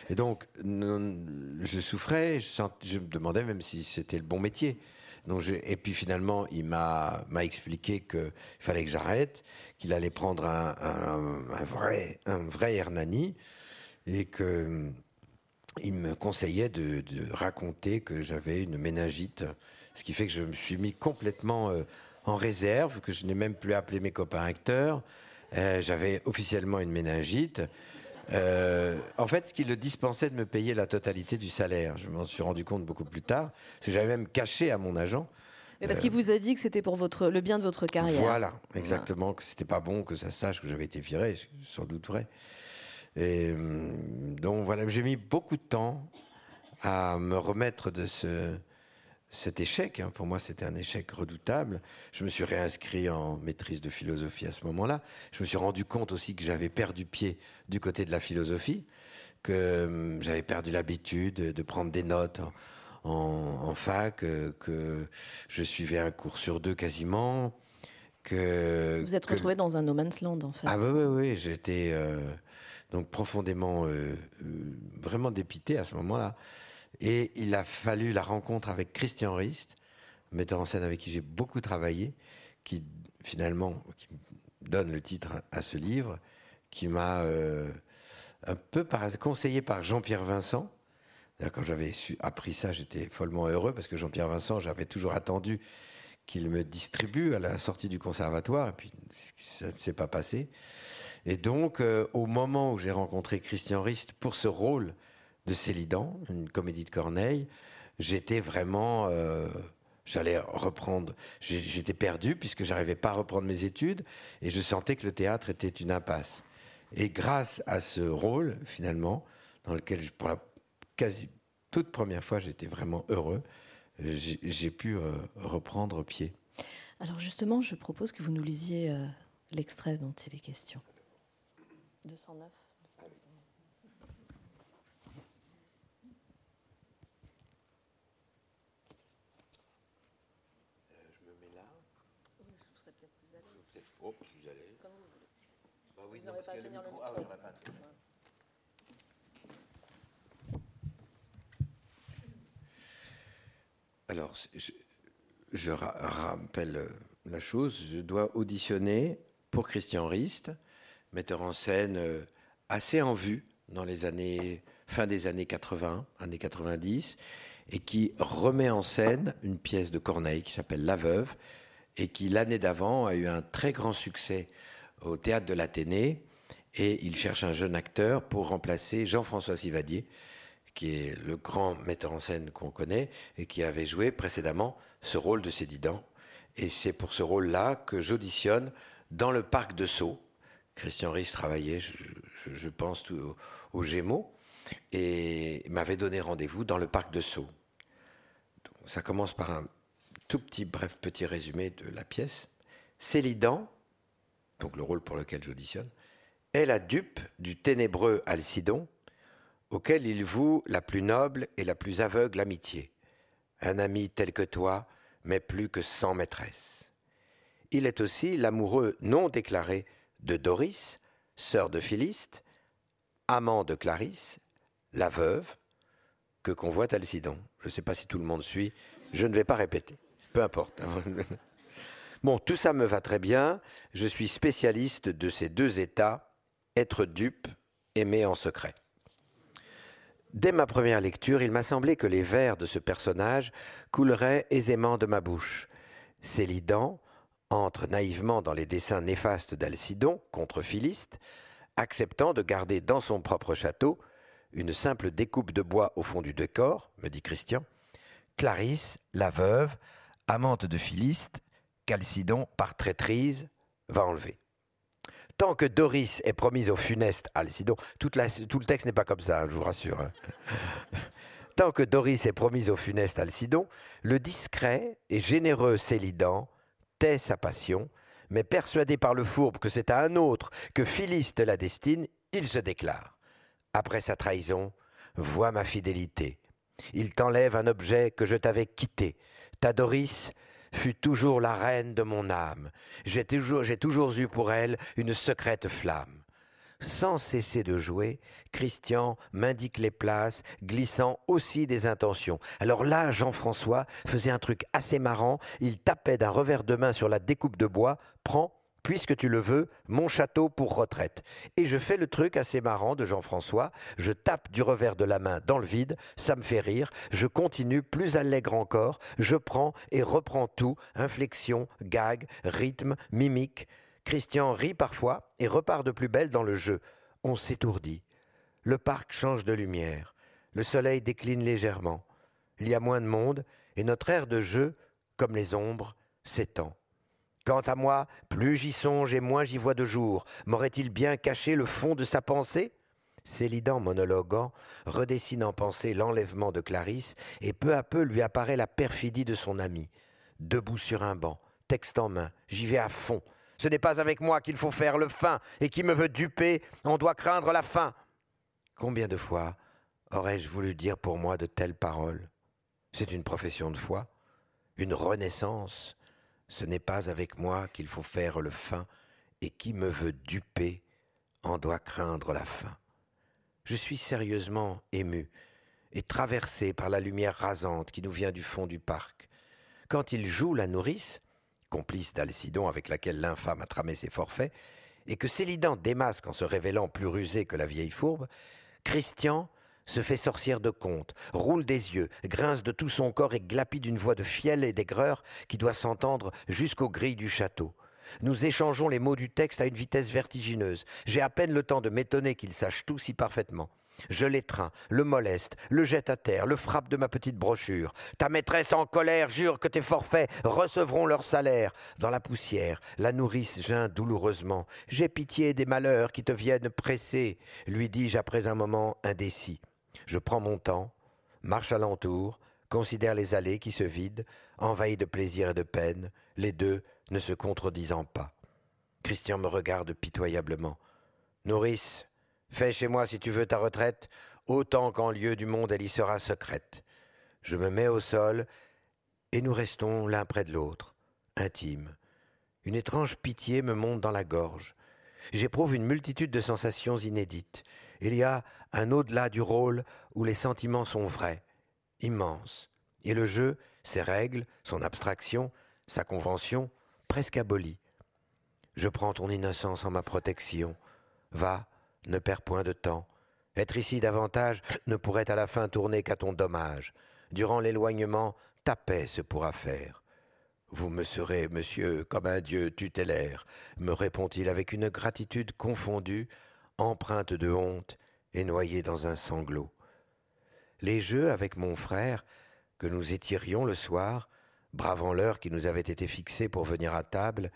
Et donc, je souffrais, je, me demandais même si c'était le bon métier. Donc et puis finalement, il m'a expliqué qu'il fallait que j'arrête, qu'il allait prendre un, vrai, un vrai Hernani, et que il me conseillait de, de raconter que j'avais une méningite, ce qui fait que je me suis mis complètement euh, en réserve, que je n'ai même plus appelé mes copains acteurs, euh, j'avais officiellement une méningite. Euh, en fait, ce qui le dispensait de me payer la totalité du salaire. Je m'en suis rendu compte beaucoup plus tard. Parce que j'avais même caché à mon agent. Mais parce qu'il vous a dit que c'était pour votre, le bien de votre carrière. Voilà, exactement. Que c'était pas bon que ça sache que j'avais été viré, sans doute vrai. Et hum, donc voilà, j'ai mis beaucoup de temps à me remettre de ce, cet échec, hein, pour moi c'était un échec redoutable. Je me suis réinscrit en maîtrise de philosophie à ce moment-là. Je me suis rendu compte aussi que j'avais perdu pied du côté de la philosophie, que hum, j'avais perdu l'habitude de prendre des notes en, fac, euh, que, je suivais un cours sur deux quasiment. Que, Vous êtes retrouvé dans un no man's land en fait. Ah oui, oui, oui, j'étais euh, donc profondément, euh, vraiment dépité à ce moment-là. Et il a fallu la rencontre avec Christian Rist, metteur en scène avec qui j'ai beaucoup travaillé, qui finalement qui donne le titre à ce livre, qui m'a euh, un peu conseillé par Jean-Pierre Vincent. Quand j'avais appris ça, j'étais follement heureux parce que Jean-Pierre Vincent, j'avais toujours attendu qu'il me distribue à la sortie du conservatoire, et puis ça ne s'est pas passé. Et donc, euh, au moment où j'ai rencontré Christian Rist pour ce rôle de Célidan, une comédie de Corneille, j'étais vraiment, euh, j'allais reprendre, j'étais perdu puisque j'arrivais pas à reprendre mes études et je sentais que le théâtre était une impasse. Et grâce à ce rôle, finalement, dans lequel pour la quasi toute première fois j'étais vraiment heureux, j'ai pu euh, reprendre pied. Alors justement, je propose que vous nous lisiez euh, l'extrait dont il est question. 209. Oh, vous allez. Comme vous voulez. Le micro. Ah, oui, pas Alors, je, je rappelle la chose, je dois auditionner pour Christian Rist, metteur en scène euh, assez en vue dans les années fin des années 80, années 90, et qui remet en scène une pièce de Corneille qui s'appelle La Veuve, et qui l'année d'avant a eu un très grand succès au théâtre de l'Athénée, et il cherche un jeune acteur pour remplacer Jean-François Sivadier, qui est le grand metteur en scène qu'on connaît et qui avait joué précédemment ce rôle de Cédidant. Et c'est pour ce rôle-là que j'auditionne dans le parc de Sceaux. Christian Ries travaillait, je, pense, au, Gémeaux et m'avait donné rendez-vous dans le parc de Sceaux. ça commence par un tout petit, bref, petit résumé de la pièce. Célidan, donc le rôle pour lequel j'auditionne, est la dupe du ténébreux Alcidon, auquel il voue la plus noble et la plus aveugle amitié. Un ami tel que toi, mais plus que sans maîtresse. Il est aussi l'amoureux non déclaré de Doris, sœur de Philiste, amant de Clarisse, la veuve, que convoite Alcidon. Je ne sais pas si tout le monde suit, je ne vais pas répéter, peu importe. Bon, tout ça me va très bien, je suis spécialiste de ces deux états, être dupe, aimer en secret. Dès ma première lecture, il m'a semblé que les vers de ce personnage couleraient aisément de ma bouche. Célidan entre naïvement dans les dessins néfastes d'Alcidon contre Philiste, acceptant de garder dans son propre château une simple découpe de bois au fond du décor, me dit Christian, Clarisse, la veuve, amante de Philiste, qu'Alcidon, par traîtrise, va enlever tant que Doris est promise au funeste Alcidon, tout le texte n'est pas comme ça, je vous rassure. Hein. tant que Doris est promise au funeste Alcidon, le discret et généreux Célidan tait sa passion, mais persuadé par le fourbe que c'est à un autre que Philiste la destine, il se déclare. Après sa trahison, vois ma fidélité. Il t'enlève un objet que je t'avais quitté. Ta Doris, fut toujours la reine de mon âme. J'ai toujours, eu pour elle une secrète flamme. Sans cesser de jouer, Christian m'indique les places, glissant aussi des intentions. Alors là, Jean-François faisait un truc assez marrant, il tapait d'un revers de main sur la découpe de bois, prends, puisque tu le veux, mon château pour retraite. Et je fais le truc assez marrant de Jean-François, je tape du revers de la main dans le vide, ça me fait rire, je continue, plus allègre encore, je prends et reprends tout, inflexion, gag, rythme, mimique. Christian rit parfois et repart de plus belle dans le jeu. On s'étourdit. Le parc change de lumière. Le soleil décline légèrement. Il y a moins de monde et notre aire de jeu, comme les ombres, s'étend. Quant à moi, plus j'y songe et moins j'y vois de jour. M'aurait-il bien caché le fond de sa pensée? Célidan, monologuant, redessine en pensée l'enlèvement de Clarisse, et peu à peu lui apparaît la perfidie de son ami. Debout sur un banc, texte en main, j'y vais à fond. Ce n'est pas avec moi qu'il faut faire le fin, et qui me veut duper, on doit craindre la fin. Combien de fois aurais-je voulu dire pour moi de telles paroles? C'est une profession de foi, une renaissance, ce n'est pas avec moi qu'il faut faire le fin, et qui me veut duper en doit craindre la fin. Je suis sérieusement ému et traversé par la lumière rasante qui nous vient du fond du parc. Quand il joue la nourrice, complice d'Alcidon avec laquelle l'infâme a tramé ses forfaits, et que Célidan démasque en se révélant plus rusé que la vieille fourbe, Christian se fait sorcière de conte, roule des yeux, grince de tout son corps et glapit d'une voix de fiel et d'aigreur qui doit s'entendre jusqu'aux grilles du château. Nous échangeons les mots du texte à une vitesse vertigineuse. J'ai à peine le temps de m'étonner qu'il sache tout si parfaitement. Je l'étreins, le moleste, le jette à terre, le frappe de ma petite brochure. Ta maîtresse en colère jure que tes forfaits recevront leur salaire. Dans la poussière, la nourrice geint douloureusement. J'ai pitié des malheurs qui te viennent presser, lui dis-je après un moment indécis. Je prends mon temps, marche alentour, considère les allées qui se vident, envahis de plaisir et de peine, les deux ne se contredisant pas. Christian me regarde pitoyablement. Nourrice, fais chez moi si tu veux ta retraite, autant qu'en lieu du monde elle y sera secrète. Je me mets au sol, et nous restons l'un près de l'autre, intimes. Une étrange pitié me monte dans la gorge. J'éprouve une multitude de sensations inédites. Il y a un au-delà du rôle où les sentiments sont vrais, immenses, et le jeu, ses règles, son abstraction, sa convention, presque abolie. Je prends ton innocence en ma protection. Va, ne perds point de temps. Être ici davantage ne pourrait à la fin tourner qu'à ton dommage. Durant l'éloignement, ta paix se pourra faire. Vous me serez, monsieur, comme un dieu tutélaire, me répond-il avec une gratitude confondue, empreinte de honte et noyée dans un sanglot. Les jeux avec mon frère, que nous étirions le soir, bravant l'heure qui nous avait été fixée pour venir à table,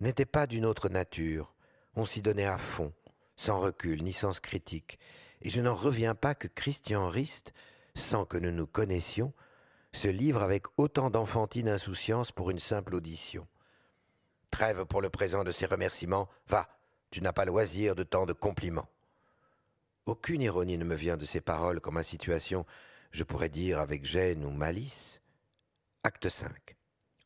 n'étaient pas d'une autre nature. On s'y donnait à fond, sans recul ni sens critique, et je n'en reviens pas que Christian Rist, sans que nous nous connaissions, se livre avec autant d'enfantine insouciance pour une simple audition. Trêve pour le présent de ces remerciements, va, tu n'as pas loisir de tant de compliments. Aucune ironie ne me vient de ces paroles comme ma situation, je pourrais dire avec gêne ou malice. Acte 5.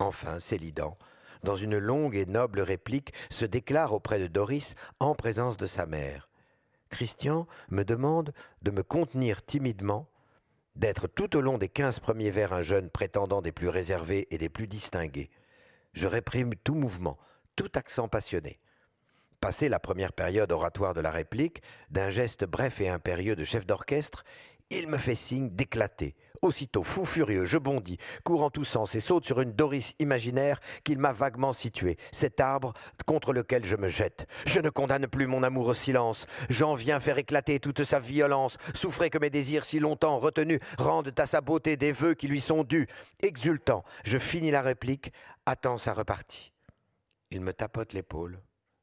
Enfin, Célidan, dans une longue et noble réplique, se déclare auprès de Doris en présence de sa mère. Christian me demande de me contenir timidement d'être tout au long des quinze premiers vers un jeune prétendant des plus réservés et des plus distingués. Je réprime tout mouvement, tout accent passionné. Passé la première période oratoire de la réplique, d'un geste bref et impérieux de chef d'orchestre, il me fait signe d'éclater. Aussitôt, fou furieux, je bondis, cours en tous sens et saute sur une Doris imaginaire qu'il m'a vaguement située, cet arbre contre lequel je me jette. Je ne condamne plus mon amour au silence. J'en viens faire éclater toute sa violence, souffrer que mes désirs si longtemps retenus rendent à sa beauté des vœux qui lui sont dus. Exultant, je finis la réplique, attends sa repartie. Il me tapote l'épaule.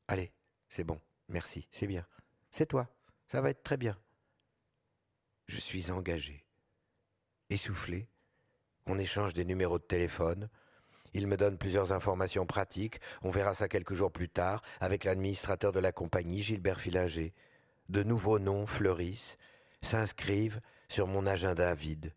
Allez, c'est bon, merci, c'est bien. C'est toi, ça va être très bien je suis engagé. Essoufflé, on échange des numéros de téléphone. Il me donne plusieurs informations pratiques. On verra ça quelques jours plus tard avec l'administrateur de la compagnie, Gilbert Fillinger. De nouveaux noms fleurissent, s'inscrivent sur mon agenda vide.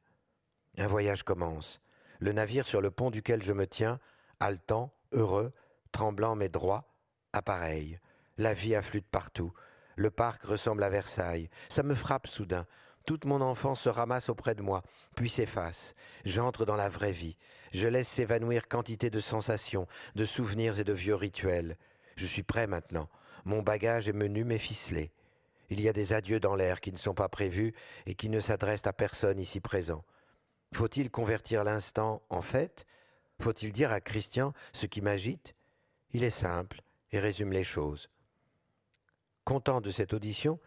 Un voyage commence. Le navire sur le pont duquel je me tiens, haletant, heureux, tremblant mais droit, appareil. La vie afflue partout. Le parc ressemble à Versailles. Ça me frappe soudain. Toute mon enfance se ramasse auprès de moi, puis s'efface. J'entre dans la vraie vie. Je laisse s'évanouir quantité de sensations, de souvenirs et de vieux rituels. Je suis prêt maintenant. Mon bagage est menu mais ficelé. Il y a des adieux dans l'air qui ne sont pas prévus et qui ne s'adressent à personne ici présent. Faut-il convertir l'instant en fête? Faut-il dire à Christian ce qui m'agite? Il est simple et résume les choses. Content de cette audition,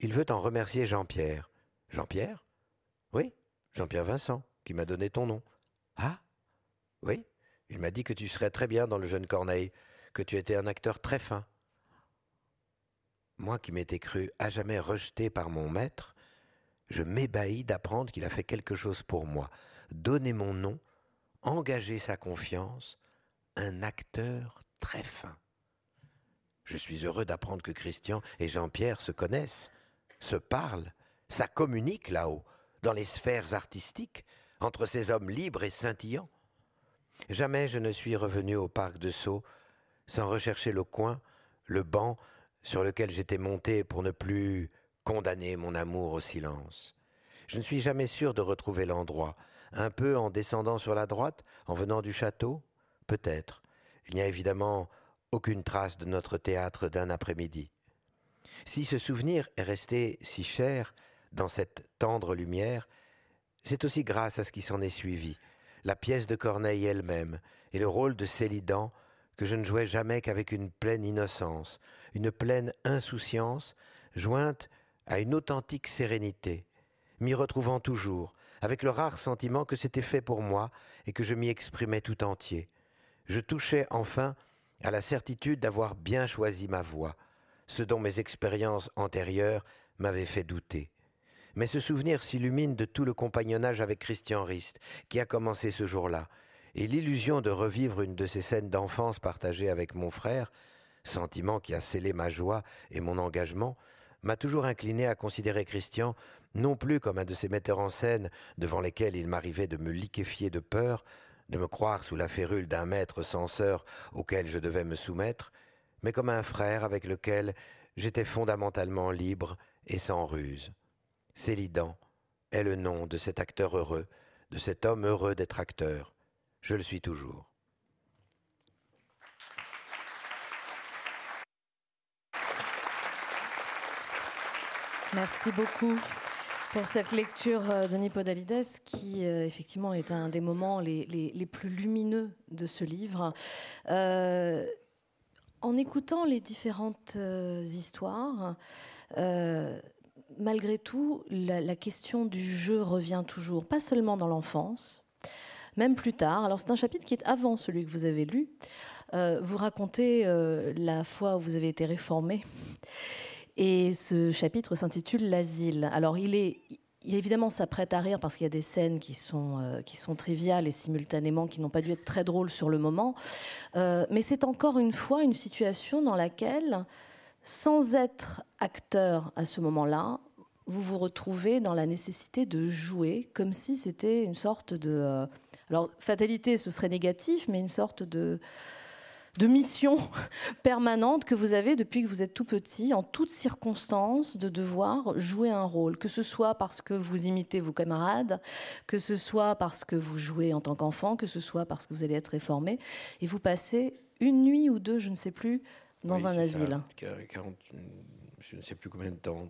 il veut en remercier Jean-Pierre. Jean-Pierre? Oui, Jean-Pierre Vincent, qui m'a donné ton nom. Ah Oui, il m'a dit que tu serais très bien dans le jeune Corneille, que tu étais un acteur très fin. Moi qui m'étais cru à jamais rejeté par mon maître, je m'ébahis d'apprendre qu'il a fait quelque chose pour moi, donner mon nom, engager sa confiance, un acteur très fin. Je suis heureux d'apprendre que Christian et Jean-Pierre se connaissent, se parlent, ça communique là-haut, dans les sphères artistiques, entre ces hommes libres et scintillants. Jamais je ne suis revenu au parc de Sceaux sans rechercher le coin, le banc sur lequel j'étais monté pour ne plus condamner mon amour au silence. Je ne suis jamais sûr de retrouver l'endroit. Un peu en descendant sur la droite, en venant du château Peut-être. Il n'y a évidemment aucune trace de notre théâtre d'un après-midi. Si ce souvenir est resté si cher, dans cette tendre lumière, c'est aussi grâce à ce qui s'en est suivi, la pièce de Corneille elle-même et le rôle de Célidan que je ne jouais jamais qu'avec une pleine innocence, une pleine insouciance, jointe à une authentique sérénité, m'y retrouvant toujours, avec le rare sentiment que c'était fait pour moi et que je m'y exprimais tout entier. Je touchais enfin à la certitude d'avoir bien choisi ma voie, ce dont mes expériences antérieures m'avaient fait douter. Mais ce souvenir s'illumine de tout le compagnonnage avec Christian Rist, qui a commencé ce jour-là, et l'illusion de revivre une de ces scènes d'enfance partagées avec mon frère, sentiment qui a scellé ma joie et mon engagement, m'a toujours incliné à considérer Christian non plus comme un de ces metteurs en scène devant lesquels il m'arrivait de me liquéfier de peur, de me croire sous la férule d'un maître censeur auquel je devais me soumettre, mais comme un frère avec lequel j'étais fondamentalement libre et sans ruse. Célidan est le nom de cet acteur heureux, de cet homme heureux d'être acteur. Je le suis toujours. Merci beaucoup pour cette lecture euh, de Nipodalides, qui euh, effectivement est un des moments les, plus lumineux de ce livre. Euh, en écoutant les différentes histoires, malgré tout, la, question du jeu revient toujours, pas seulement dans l'enfance, même plus tard. Alors c'est un chapitre qui est avant celui que vous avez lu. vous racontez la fois où vous avez été réformé et ce chapitre s'intitule L'asile. Alors il est, évidemment, ça prête à rire parce qu'il y a des scènes qui sont, euh, qui sont triviales et simultanément qui n'ont pas dû être très drôles sur le moment. Euh, mais c'est encore une fois une situation dans laquelle, sans être acteur à ce moment-là, vous vous retrouvez dans la nécessité de jouer comme si c'était une sorte de... Euh, alors, fatalité, ce serait négatif, mais une sorte de de mission permanente que vous avez depuis que vous êtes tout petit, en toutes circonstances, de devoir jouer un rôle, que ce soit parce que vous imitez vos camarades, que ce soit parce que vous jouez en tant qu'enfant, que ce soit parce que vous allez être réformé, et vous passez une nuit ou deux, je ne sais plus, dans un asile. je ne sais plus combien de temps,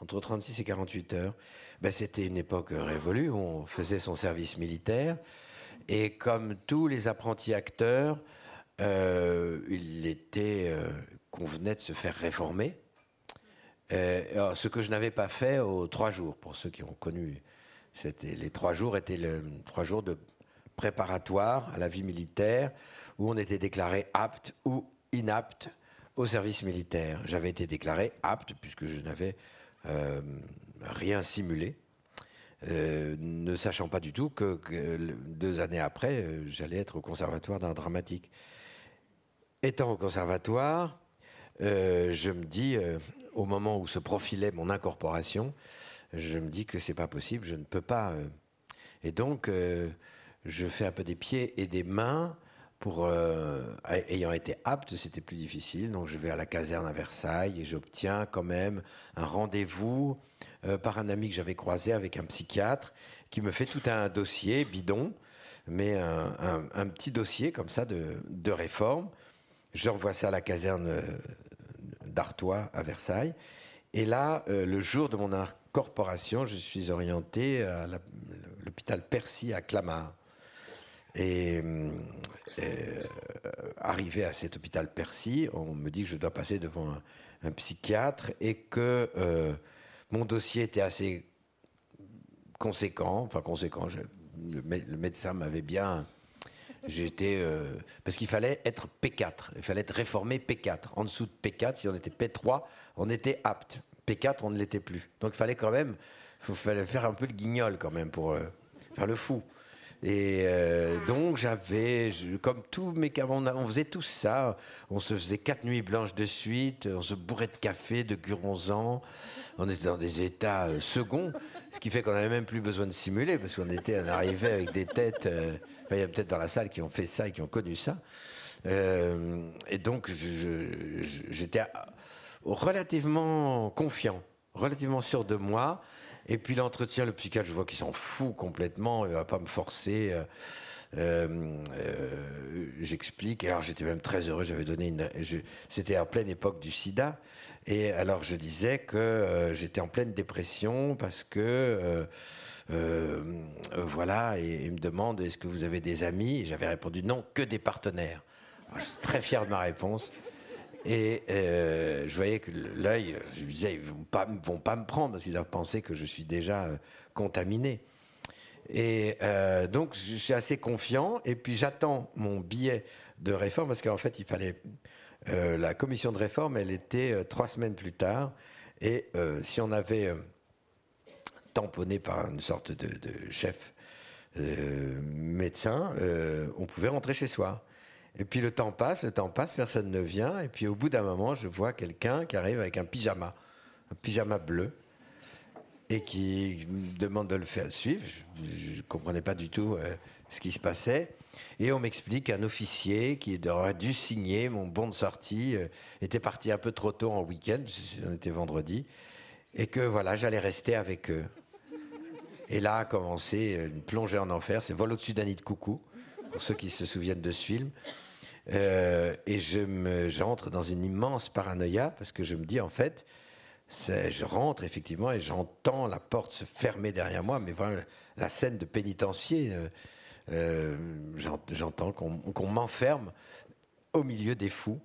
entre 36 et 48 heures. Ben, C'était une époque révolue, on faisait son service militaire, et comme tous les apprentis acteurs, euh, il était euh, qu'on venait de se faire réformer. Euh, ce que je n'avais pas fait aux trois jours, pour ceux qui ont connu, c'était les trois jours étaient le, trois jours de préparatoire à la vie militaire, où on était déclaré apte ou inapte au service militaire. J'avais été déclaré apte puisque je n'avais rien simulé. ne sachant pas du tout que, que deux années après, j'allais être au conservatoire d'un dramatique étant au conservatoire, euh, je me dis, euh, au moment où se profilait mon incorporation, je me dis que c'est pas possible, je ne peux pas. Euh. et donc, je fais un peu des pieds et des mains pour ayant été apte, c'était plus difficile. Donc, je vais à la caserne à Versailles et j'obtiens quand même un rendez-vous par un ami que j'avais croisé avec un psychiatre qui me fait tout un dossier bidon, mais un, petit dossier comme ça de, de réforme. Je revois ça à la caserne euh, d'Artois à Versailles. Et là, euh, le jour de mon incorporation, je suis orienté à l'hôpital Percy à Clamart. Et euh, arrivé à cet hôpital Percy, on me dit que je dois passer devant un, psychiatre et que mon dossier était assez conséquent. Enfin, conséquent. le, médecin m'avait bien J'étais euh, parce qu'il fallait être P4, il fallait être réformé P4. En dessous de P4, si on était P3, on était apte. P4, on ne l'était plus. Donc il fallait quand même, faire un peu le guignol quand même pour euh, faire le fou. Et euh, donc j'avais, comme tous mes on, on faisait tous ça. On se faisait quatre nuits blanches de suite, on se bourrait de café, de guronzan. On était dans des états seconds, ce qui fait qu'on n'avait même plus besoin de simuler parce qu'on était, on arrivait avec des têtes il y a peut-être dans la salle qui ont fait ça et qui ont connu ça. Euh, et donc, j'étais relativement confiant, relativement sûr de moi. Et puis l'entretien, le psychiatre, je vois qu'il s'en fout complètement, il va pas me forcer. Euh, euh, j'explique. Alors j'étais même très heureux. J'avais donné. C'était en pleine époque du SIDA, et alors je disais que j'étais en pleine dépression parce que euh, voilà, et il me demande est-ce que vous avez des amis? J'avais répondu non, que des partenaires. je suis très fier de ma réponse. Et euh, je voyais que l'œil, je me disais, ils vont pas, vont pas me prendre parce qu'ils doivent penser que je suis déjà euh, contaminé. Et donc, je suis assez confiant. Et puis, j'attends mon billet de réforme parce qu'en fait, il fallait. la commission de réforme, elle était trois semaines plus tard. Et si on avait tamponné par une sorte de, chef euh, médecin, euh, on pouvait rentrer chez soi. Et puis le temps passe, le temps passe, personne ne vient. Et puis au bout d'un moment, je vois quelqu'un qui arrive avec un pyjama, un pyjama bleu, et qui me demande de le faire suivre. Je ne comprenais pas du tout. Euh, ce qui se passait. Et on m'explique qu'un officier qui aurait dû signer mon bon de sortie était parti un peu trop tôt en week-end, on était vendredi, et que voilà, j'allais rester avec eux. Et là a commencé une plongée en enfer, c'est Vol au-dessus d'un nid de coucou, pour ceux qui se souviennent de ce film. Euh, et je me, j'entre dans une immense paranoïa parce que je me dis en fait, je rentre effectivement et j'entends la porte se fermer derrière moi, mais vraiment la scène de pénitencier. Euh, euh, j'entends qu'on m'enferme au milieu des fous.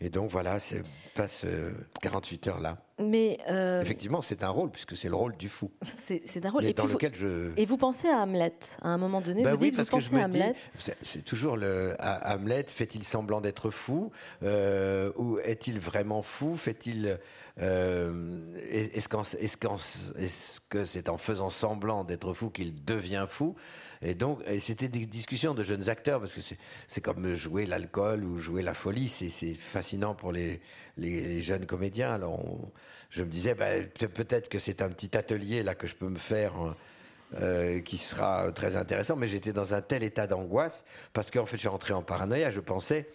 Et donc voilà, c'est passe 48 heures là. Mais euh, effectivement, c'est un rôle puisque c'est le rôle du fou. C'est un rôle. et dans lequel je. Et vous pensez à Hamlet à un moment donné. Bah vous oui, dites, parce vous que je pensez me à Hamlet. C'est toujours le Hamlet. Fait-il semblant d'être fou euh, ou est-il vraiment fou Fait-il euh, est-ce est-ce que c'est en faisant semblant d'être fou qu'il devient fou? Et donc, c'était des discussions de jeunes acteurs parce que c'est comme jouer l'alcool ou jouer la folie. C'est fascinant pour les, les, jeunes comédiens. Alors, je me disais, bah, peut-être que c'est un petit atelier là que je peux me faire. Euh, qui sera très intéressant, mais j'étais dans un tel état d'angoisse parce qu'en fait, je suis rentré en paranoïa. Je pensais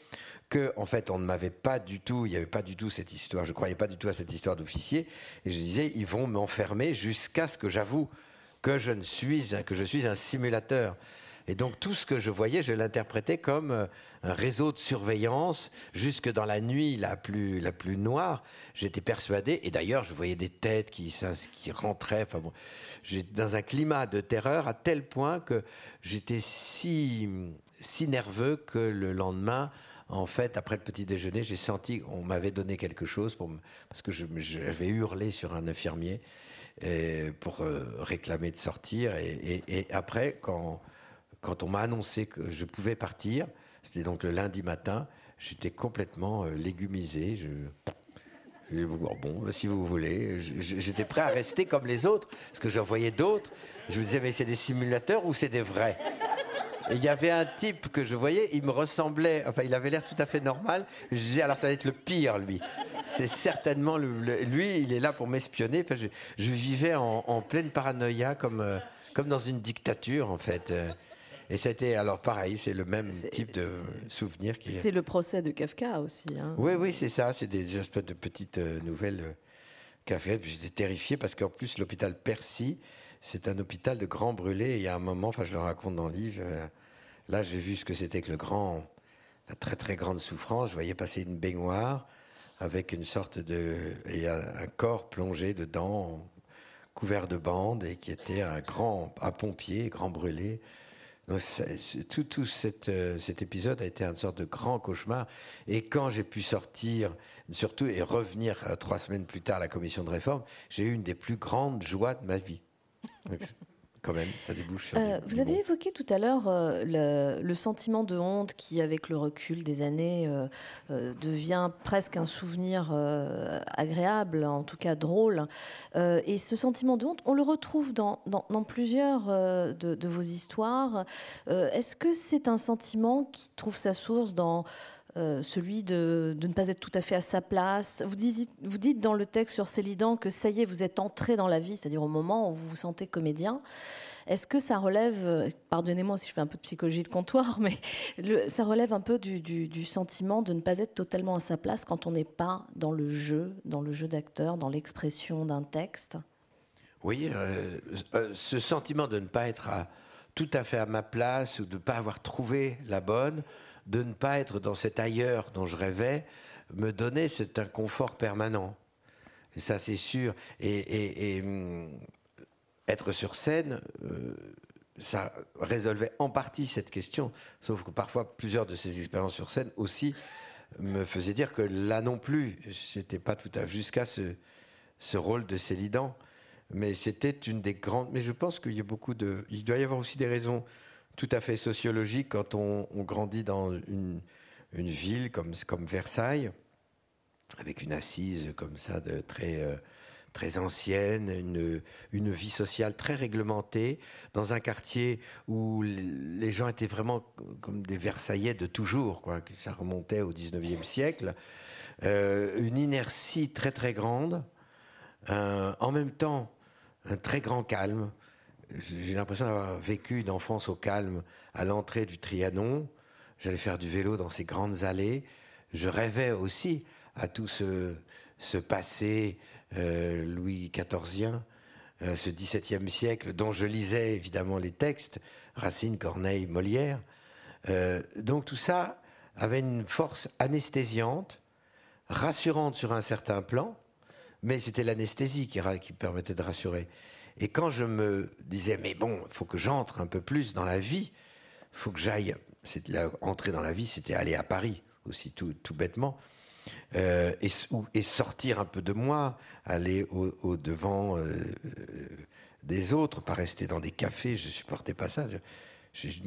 que, en fait, on ne m'avait pas du tout, il n'y avait pas du tout cette histoire. Je croyais pas du tout à cette histoire d'officier, et je disais, ils vont m'enfermer jusqu'à ce que j'avoue que je ne suis, que je suis un simulateur. Et donc tout ce que je voyais, je l'interprétais comme euh, un réseau de surveillance jusque dans la nuit la plus, la plus noire. J'étais persuadé, et d'ailleurs je voyais des têtes qui, qui rentraient. Enfin bon, j'étais dans un climat de terreur à tel point que j'étais si, si nerveux que le lendemain, en fait, après le petit déjeuner, j'ai senti qu'on m'avait donné quelque chose pour parce que j'avais hurlé sur un infirmier pour euh, réclamer de sortir. Et après, quand quand on m'a annoncé que je pouvais partir, c'était donc le lundi matin, j'étais complètement euh, légumisé. Je, bon, bah, si vous voulez, j'étais prêt à rester comme les autres, parce que j'en voyais d'autres. Je me disais, mais c'est des simulateurs ou c'est des vrais? Il y avait un type que je voyais, il me ressemblait, enfin, il avait l'air tout à fait normal. Je disais, alors ça va être le pire, lui. C'est certainement lui, il est là pour m'espionner. je, vivais en, pleine paranoïa, comme, euh, comme dans une dictature, en fait. Et c'était alors pareil, c'est le même type de souvenir qui. C'est le procès de Kafka aussi. Hein. Oui, oui, c'est ça. C'est des espèces de petites euh, nouvelles euh, Kafka. J'étais terrifié parce qu'en plus l'hôpital Percy, c'est un hôpital de grands brûlés. Et il y a un moment, enfin je le raconte dans le livre. Euh, là, j'ai vu ce que c'était que le grand, la très très grande souffrance. Je voyais passer une baignoire avec une sorte de et un, un corps plongé dedans, couvert de bandes et qui était un grand, un pompier, grand brûlé tout, tout euh, cet épisode a été une sorte de grand cauchemar. Et quand j'ai pu sortir, surtout, et revenir euh, trois semaines plus tard à la commission de réforme, j'ai eu une des plus grandes joies de ma vie quand même, ça débouche euh, Vous avez évoqué tout à l'heure euh, le, sentiment de honte qui, avec le recul des années, euh, devient presque un souvenir agréable, en tout cas drôle. et ce sentiment de honte, on le retrouve dans, dans, plusieurs de, vos histoires. Est-ce que c'est un sentiment qui trouve sa source dans celui de, ne pas être tout à fait à sa place. Vous dites, vous dites dans le texte sur Célidan que ça y est, vous êtes entré dans la vie, c'est-à-dire au moment où vous vous sentez comédien. Est-ce que ça relève, pardonnez-moi si je fais un peu de psychologie de comptoir, mais ça relève un peu du, sentiment de ne pas être totalement à sa place quand on n'est pas dans le jeu, dans le jeu d'acteur, dans l'expression d'un texte? Oui, euh, euh, ce sentiment de ne pas être tout à fait à ma place ou de ne pas avoir trouvé la bonne, de ne pas être dans cet ailleurs dont je rêvais, me donnait cet inconfort permanent. Et ça, c'est sûr. Et, hum, être sur scène, euh, ça résolvait en partie cette question. Sauf que parfois, plusieurs de ces expériences sur scène aussi me faisaient dire que là non plus, c'était pas tout à fait jusqu'à ce, ce rôle de Célidan. Mais c'était une des grandes. Mais je pense qu'il y a beaucoup de. Il doit y avoir aussi des raisons tout à fait sociologique quand on, grandit dans une, ville comme, Versailles, avec une assise comme ça très, euh, très ancienne, une, une, vie sociale très réglementée, dans un quartier où les gens étaient vraiment comme des Versaillais de toujours, quoi, ça remontait au 19e siècle, euh, une inertie très très grande, en même temps un très grand calme, j'ai l'impression d'avoir vécu une enfance au calme à l'entrée du Trianon. J'allais faire du vélo dans ces grandes allées. Je rêvais aussi à tout ce, passé euh, Louis XIVien, euh, ce XVIIe siècle dont je lisais évidemment les textes, Racine, Corneille, Molière. Euh, donc tout ça avait une force anesthésiante, rassurante sur un certain plan, mais c'était l'anesthésie qui permettait de rassurer. Et quand je me disais, mais bon, il faut que j'entre un peu plus dans la vie, il faut que j'aille. Entrer dans la vie, c'était aller à Paris aussi, tout, tout bêtement. Euh, et, sortir un peu de moi, aller au, devant euh, des autres, pas rester dans des cafés. Je supportais pas ça. J'ai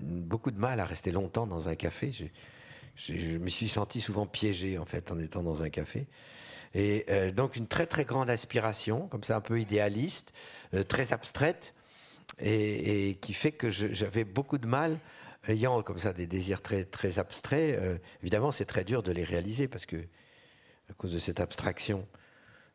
beaucoup de mal à rester longtemps dans un café. je me suis senti souvent piégé en fait en étant dans un café. Et euh, donc une très très grande aspiration, comme ça un peu idéaliste, très abstraite, et, et, qui fait que j'avais beaucoup de mal ayant comme ça des désirs très, très abstraits, euh, évidemment, c'est très dur de les réaliser parce que, à cause de cette abstraction.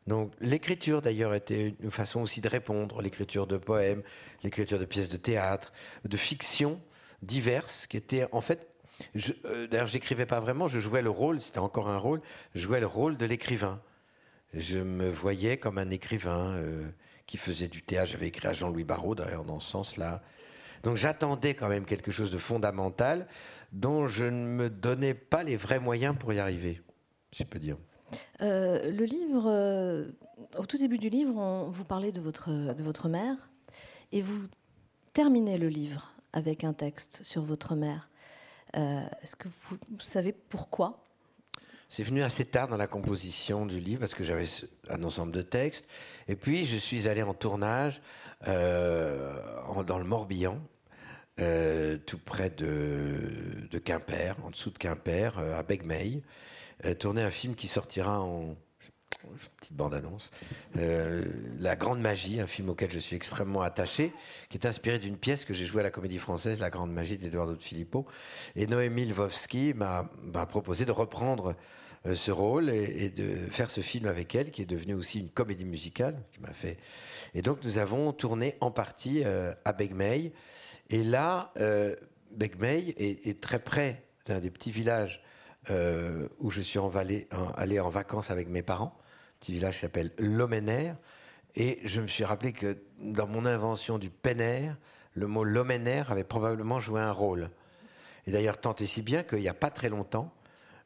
Donc, l'écriture, d'ailleurs, était une façon aussi de répondre. L'écriture de poèmes, l'écriture de pièces de théâtre, de fiction diverses, qui étaient, en fait, euh, d'ailleurs, j'écrivais pas vraiment, je jouais le rôle, c'était encore un rôle, je jouais le rôle de l'écrivain. Je me voyais comme un écrivain euh, qui faisait du théâtre. J'avais écrit à Jean-Louis Barrault, d'ailleurs, dans ce sens-là. Donc j'attendais quand même quelque chose de fondamental dont je ne me donnais pas les vrais moyens pour y arriver, si je peux dire. Euh, le livre, euh, au tout début du livre, on, vous parlez de votre, de votre mère et vous terminez le livre avec un texte sur votre mère. Est-ce que vous, savez pourquoi? C'est venu assez tard dans la composition du livre parce que j'avais un ensemble de textes. Et puis je suis allé en tournage dans le Morbihan euh, tout près de, Quimper, en dessous de Quimper, euh, à Begmeil, euh, tourner un film qui sortira en petite bande-annonce, La Grande Magie, un film auquel je suis extrêmement attaché, qui est inspiré d'une pièce que j'ai jouée à la Comédie Française, La Grande Magie d'Eduardo de Filippo. Et Noémie Lvovsky m'a proposé de reprendre ce rôle et, de faire ce film avec elle, qui est devenu aussi une comédie musicale, qui m'a fait. Et donc nous avons tourné en partie à Begmeil. Et là, euh, Begmey est, très près d'un des petits villages euh, où je suis allé en vacances avec mes parents. Petit village qui s'appelle Lomener. Et je me suis rappelé que dans mon invention du pener, le mot Lomener avait probablement joué un rôle. Et d'ailleurs, tant et si bien qu'il n'y a pas très longtemps,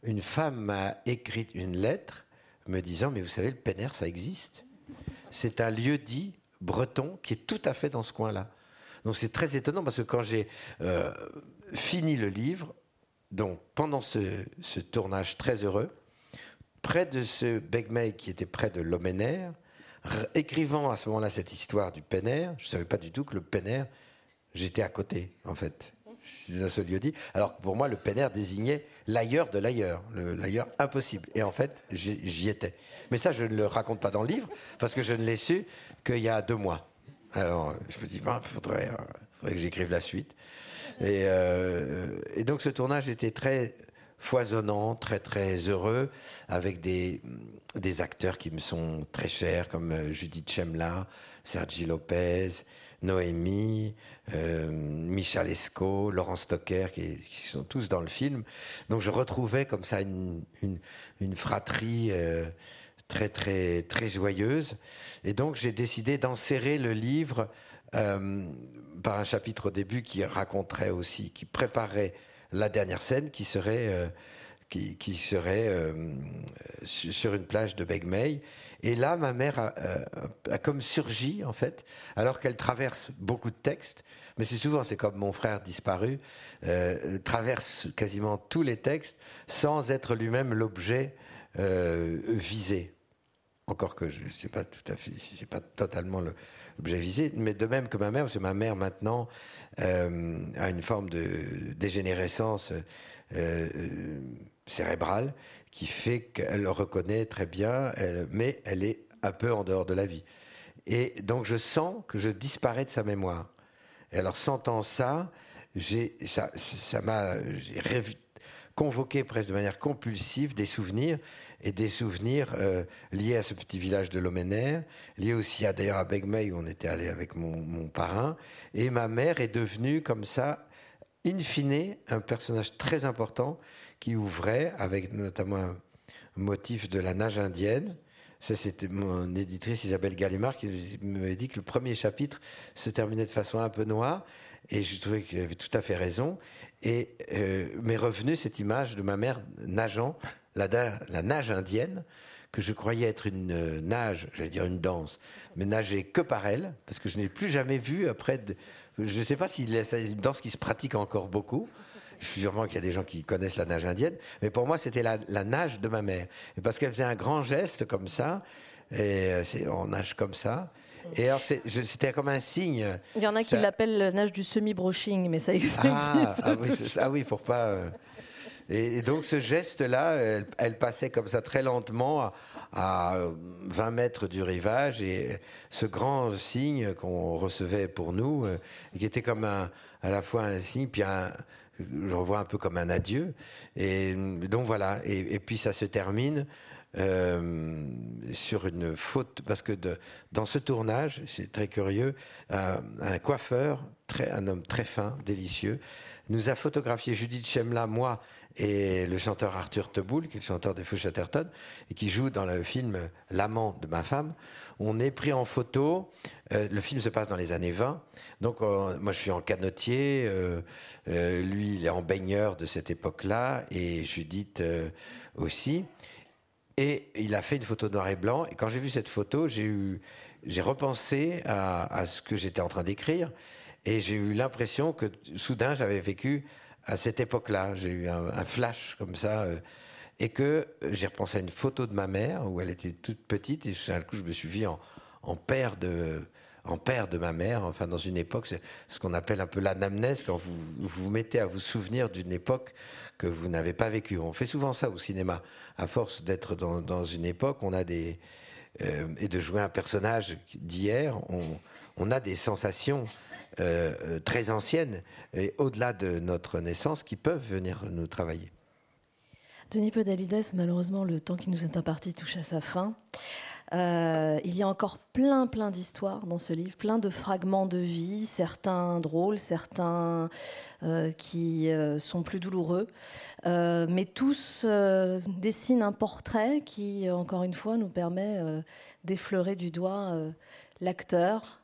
une femme m'a écrit une lettre me disant Mais vous savez, le pener, ça existe. C'est un lieu dit breton qui est tout à fait dans ce coin-là. Donc c'est très étonnant parce que quand j'ai euh, fini le livre, donc pendant ce, tournage très heureux, près de ce Begmey qui était près de l'Omener, écrivant à ce moment-là cette histoire du Penner, je ne savais pas du tout que le Penner, j'étais à côté en fait. C'est un seul lieu dit. Alors pour moi, le Penner désignait l'ailleurs de l'ailleurs, l'ailleurs impossible. Et en fait, j'y étais. Mais ça, je ne le raconte pas dans le livre parce que je ne l'ai su qu'il y a deux mois. Alors, je me dis, il faudrait, que j'écrive la suite. Euh, et, donc, ce tournage était très foisonnant, très très heureux, avec des, des acteurs qui me sont très chers, comme euh, Judith Chemla, Sergi Lopez, Noémie, euh, Michel Esco, Laurent Stocker, qui, sont tous dans le film. Donc je retrouvais comme ça une, une, fratrie très très très joyeuse. Et donc j'ai décidé d'enserrer le livre euh, par un chapitre au début qui raconterait aussi, qui préparait la dernière scène qui serait euh, qui, serait euh, sur une plage de Begmey. Et là, ma mère a, a, comme surgi, en fait, alors qu'elle traverse beaucoup de textes. Mais c'est souvent, c'est comme mon frère disparu, traverse quasiment tous les textes sans être lui-même l'objet visé encore que je ne sais pas tout à fait si c'est pas totalement l'objet visé, mais de même que ma mère, parce que ma mère maintenant euh, a une forme de dégénérescence euh, euh, cérébrale qui fait qu'elle reconnaît très bien, mais elle est un peu en dehors de la vie. Et donc je sens que je disparais de sa mémoire. Et alors sentant ça, j'ai ça, m'a convoquer presque de manière compulsive des souvenirs et des souvenirs euh, liés à ce petit village de Loménaire, liés aussi à d'ailleurs à Begmey où on était allé avec mon, parrain. Et ma mère est devenue comme ça, in fine, un personnage très important qui ouvrait avec notamment un motif de la nage indienne. Ça, c'était mon éditrice Isabelle Gallimard qui m'avait dit que le premier chapitre se terminait de façon un peu noire. Et je trouvais qu'il avait tout à fait raison. Et euh, m'est revenue cette image de ma mère nageant la, la, nage indienne, que je croyais être une euh, nage, j'allais dire une danse, mais nager que par elle, parce que je n'ai plus jamais vu après. De, je ne sais pas si c'est une danse qui se pratique encore beaucoup. Je suis sûrement qu'il y a des gens qui connaissent la nage indienne, mais pour moi, c'était la, la, nage de ma mère. Et parce qu'elle faisait un grand geste comme ça, et euh, on nage comme ça. Et alors, c'était comme un signe. Il y en a qui l'appellent la nage du semi-broching, mais ça existe. Ah, ah, oui, ah oui, pour pas. Euh, et, donc ce geste-là, elle, passait comme ça très lentement à, 20 mètres du rivage et ce grand signe qu'on recevait pour nous, euh, qui était comme un, à la fois un signe, puis un, je revois un peu comme un adieu. Et donc voilà, et, puis ça se termine. Euh, sur une faute, parce que dans ce tournage, c'est très curieux, un coiffeur, un homme très fin, délicieux, nous a photographié Judith Chemla, moi et le chanteur Arthur Teboul, qui est le chanteur des Feux Chatterton, et qui joue dans le film L'amant de ma femme. On est pris en photo. Euh, le film se passe dans les années 20. Donc, euh, moi, je suis en canotier. Euh, lui, il est en baigneur de cette époque-là. Et Judith aussi. Et il a fait une photo noir et blanc. Et quand j'ai vu cette photo, j'ai eu, j'ai repensé à, ce que j'étais en train d'écrire. Et j'ai eu l'impression que soudain, j'avais vécu à cette époque-là. J'ai eu un, flash comme ça. Euh, et que j'ai repensé à une photo de ma mère où elle était toute petite. Et d'un coup, je me suis vu en, père de en père de ma mère, enfin dans une époque, ce qu'on appelle un peu l'anamnèse, quand vous vous mettez à vous souvenir d'une époque que vous n'avez pas vécue. On fait souvent ça au cinéma. À force d'être dans, une époque, on a des... Euh, et de jouer un personnage d'hier, on, a des sensations euh, euh, très anciennes et au-delà de notre naissance qui peuvent venir nous travailler. Denis Podalides, malheureusement, le temps qui nous est imparti touche à sa fin. Euh, il y a encore plein, plein d'histoires dans ce livre, plein de fragments de vie, certains drôles, certains qui sont plus douloureux, mais tous dessinent un portrait qui, encore une fois, nous permet d'effleurer du doigt l'acteur,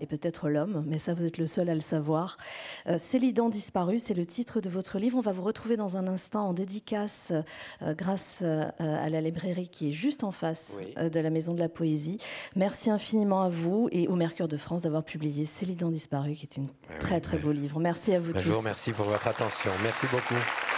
et peut-être l'homme, mais ça vous êtes le seul à le savoir. Euh, Célidan disparu, c'est le titre de votre livre. On va vous retrouver dans un instant en dédicace euh, grâce à la librairie qui est juste en face de la Maison de la Poésie. Merci infiniment à vous et au Mercure de France d'avoir publié Célidan disparu, qui est une très très beau livre. Merci à vous tous. Je vous remercie pour votre attention. Merci beaucoup.